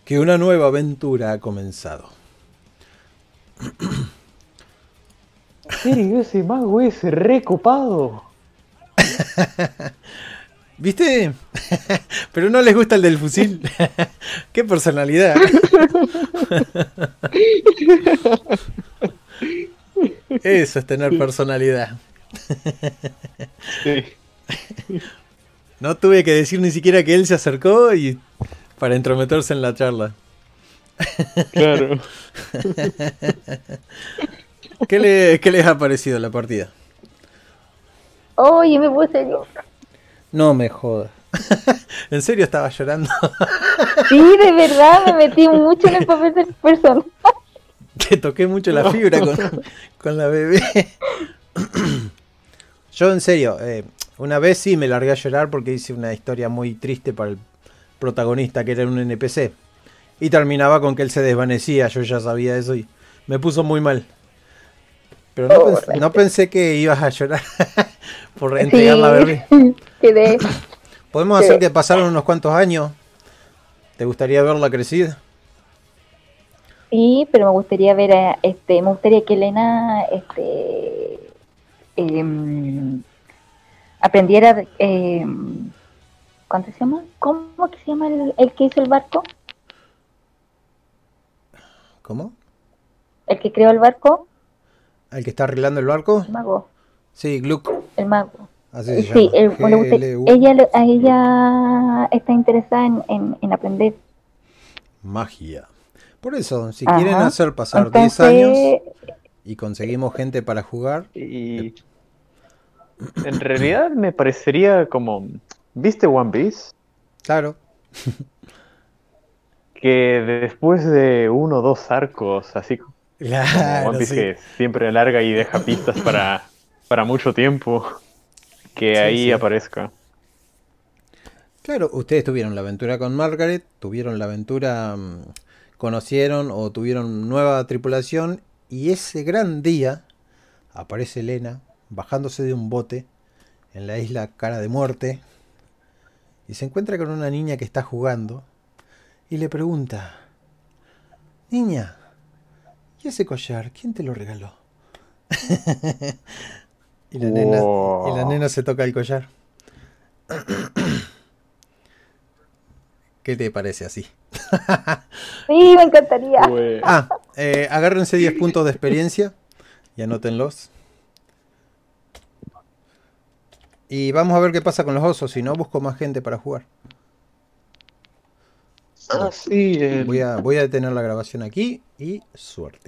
que una nueva aventura ha comenzado. serio, ese mago es recopado. ¿Viste? Pero no les gusta el del fusil. ¡Qué personalidad! Eso es tener personalidad. No tuve que decir ni siquiera que él se acercó y para entrometerse en la charla. Claro. ¿Qué, les ha parecido la partida? Oye, me puse yo. No me jodas. ¿En serio estaba llorando? sí, de verdad, me metí mucho en el papel del personaje. Te toqué mucho la fibra con, la bebé. Yo, en serio, eh, una vez sí me largué a llorar porque hice una historia muy triste para el protagonista, que era un NPC. Y terminaba con que él se desvanecía, yo ya sabía eso y me puso muy mal. Pero no, pensé, que ibas a llorar por entregar la bebé. Podemos hacer que pasaron unos cuantos años. ¿Te gustaría verla crecida? Sí, pero me gustaría ver a, este, me gustaría que Elena este em, aprendiera eh, ¿cuánto se llama? ¿Cómo que se llama el, el que hizo el barco? ¿Cómo? El que creó el barco. ¿El que está arreglando el barco? El mago. Sí, Gluck. El mago. Así se sí, ella, ella está interesada en, en, aprender. Magia. Por eso, si quieren hacer pasar 10 años y conseguimos gente para jugar. Y en realidad me parecería como. ¿Viste One Piece? Claro. que después de uno o dos arcos, así Claro, One Piece que siempre larga y deja pistas para, para mucho tiempo, que ahí aparezca. Claro, ustedes tuvieron la aventura con Margaret, tuvieron la aventura, mm, conocieron o tuvieron nueva tripulación y ese gran día aparece Elena bajándose de un bote en la isla Cara de Muerte y se encuentra con una niña que está jugando y le pregunta, Niña, ¿y ese collar quién te lo regaló? y, la nena, y la nena se toca el collar. ¿Qué te parece así? sí, me encantaría. Ah, eh, agárrense 10 puntos de experiencia y anótenlos. Y vamos a ver qué pasa con los osos. Si no, busco más gente para jugar. Ah, sí. Voy, a, voy a detener la grabación aquí y suerte.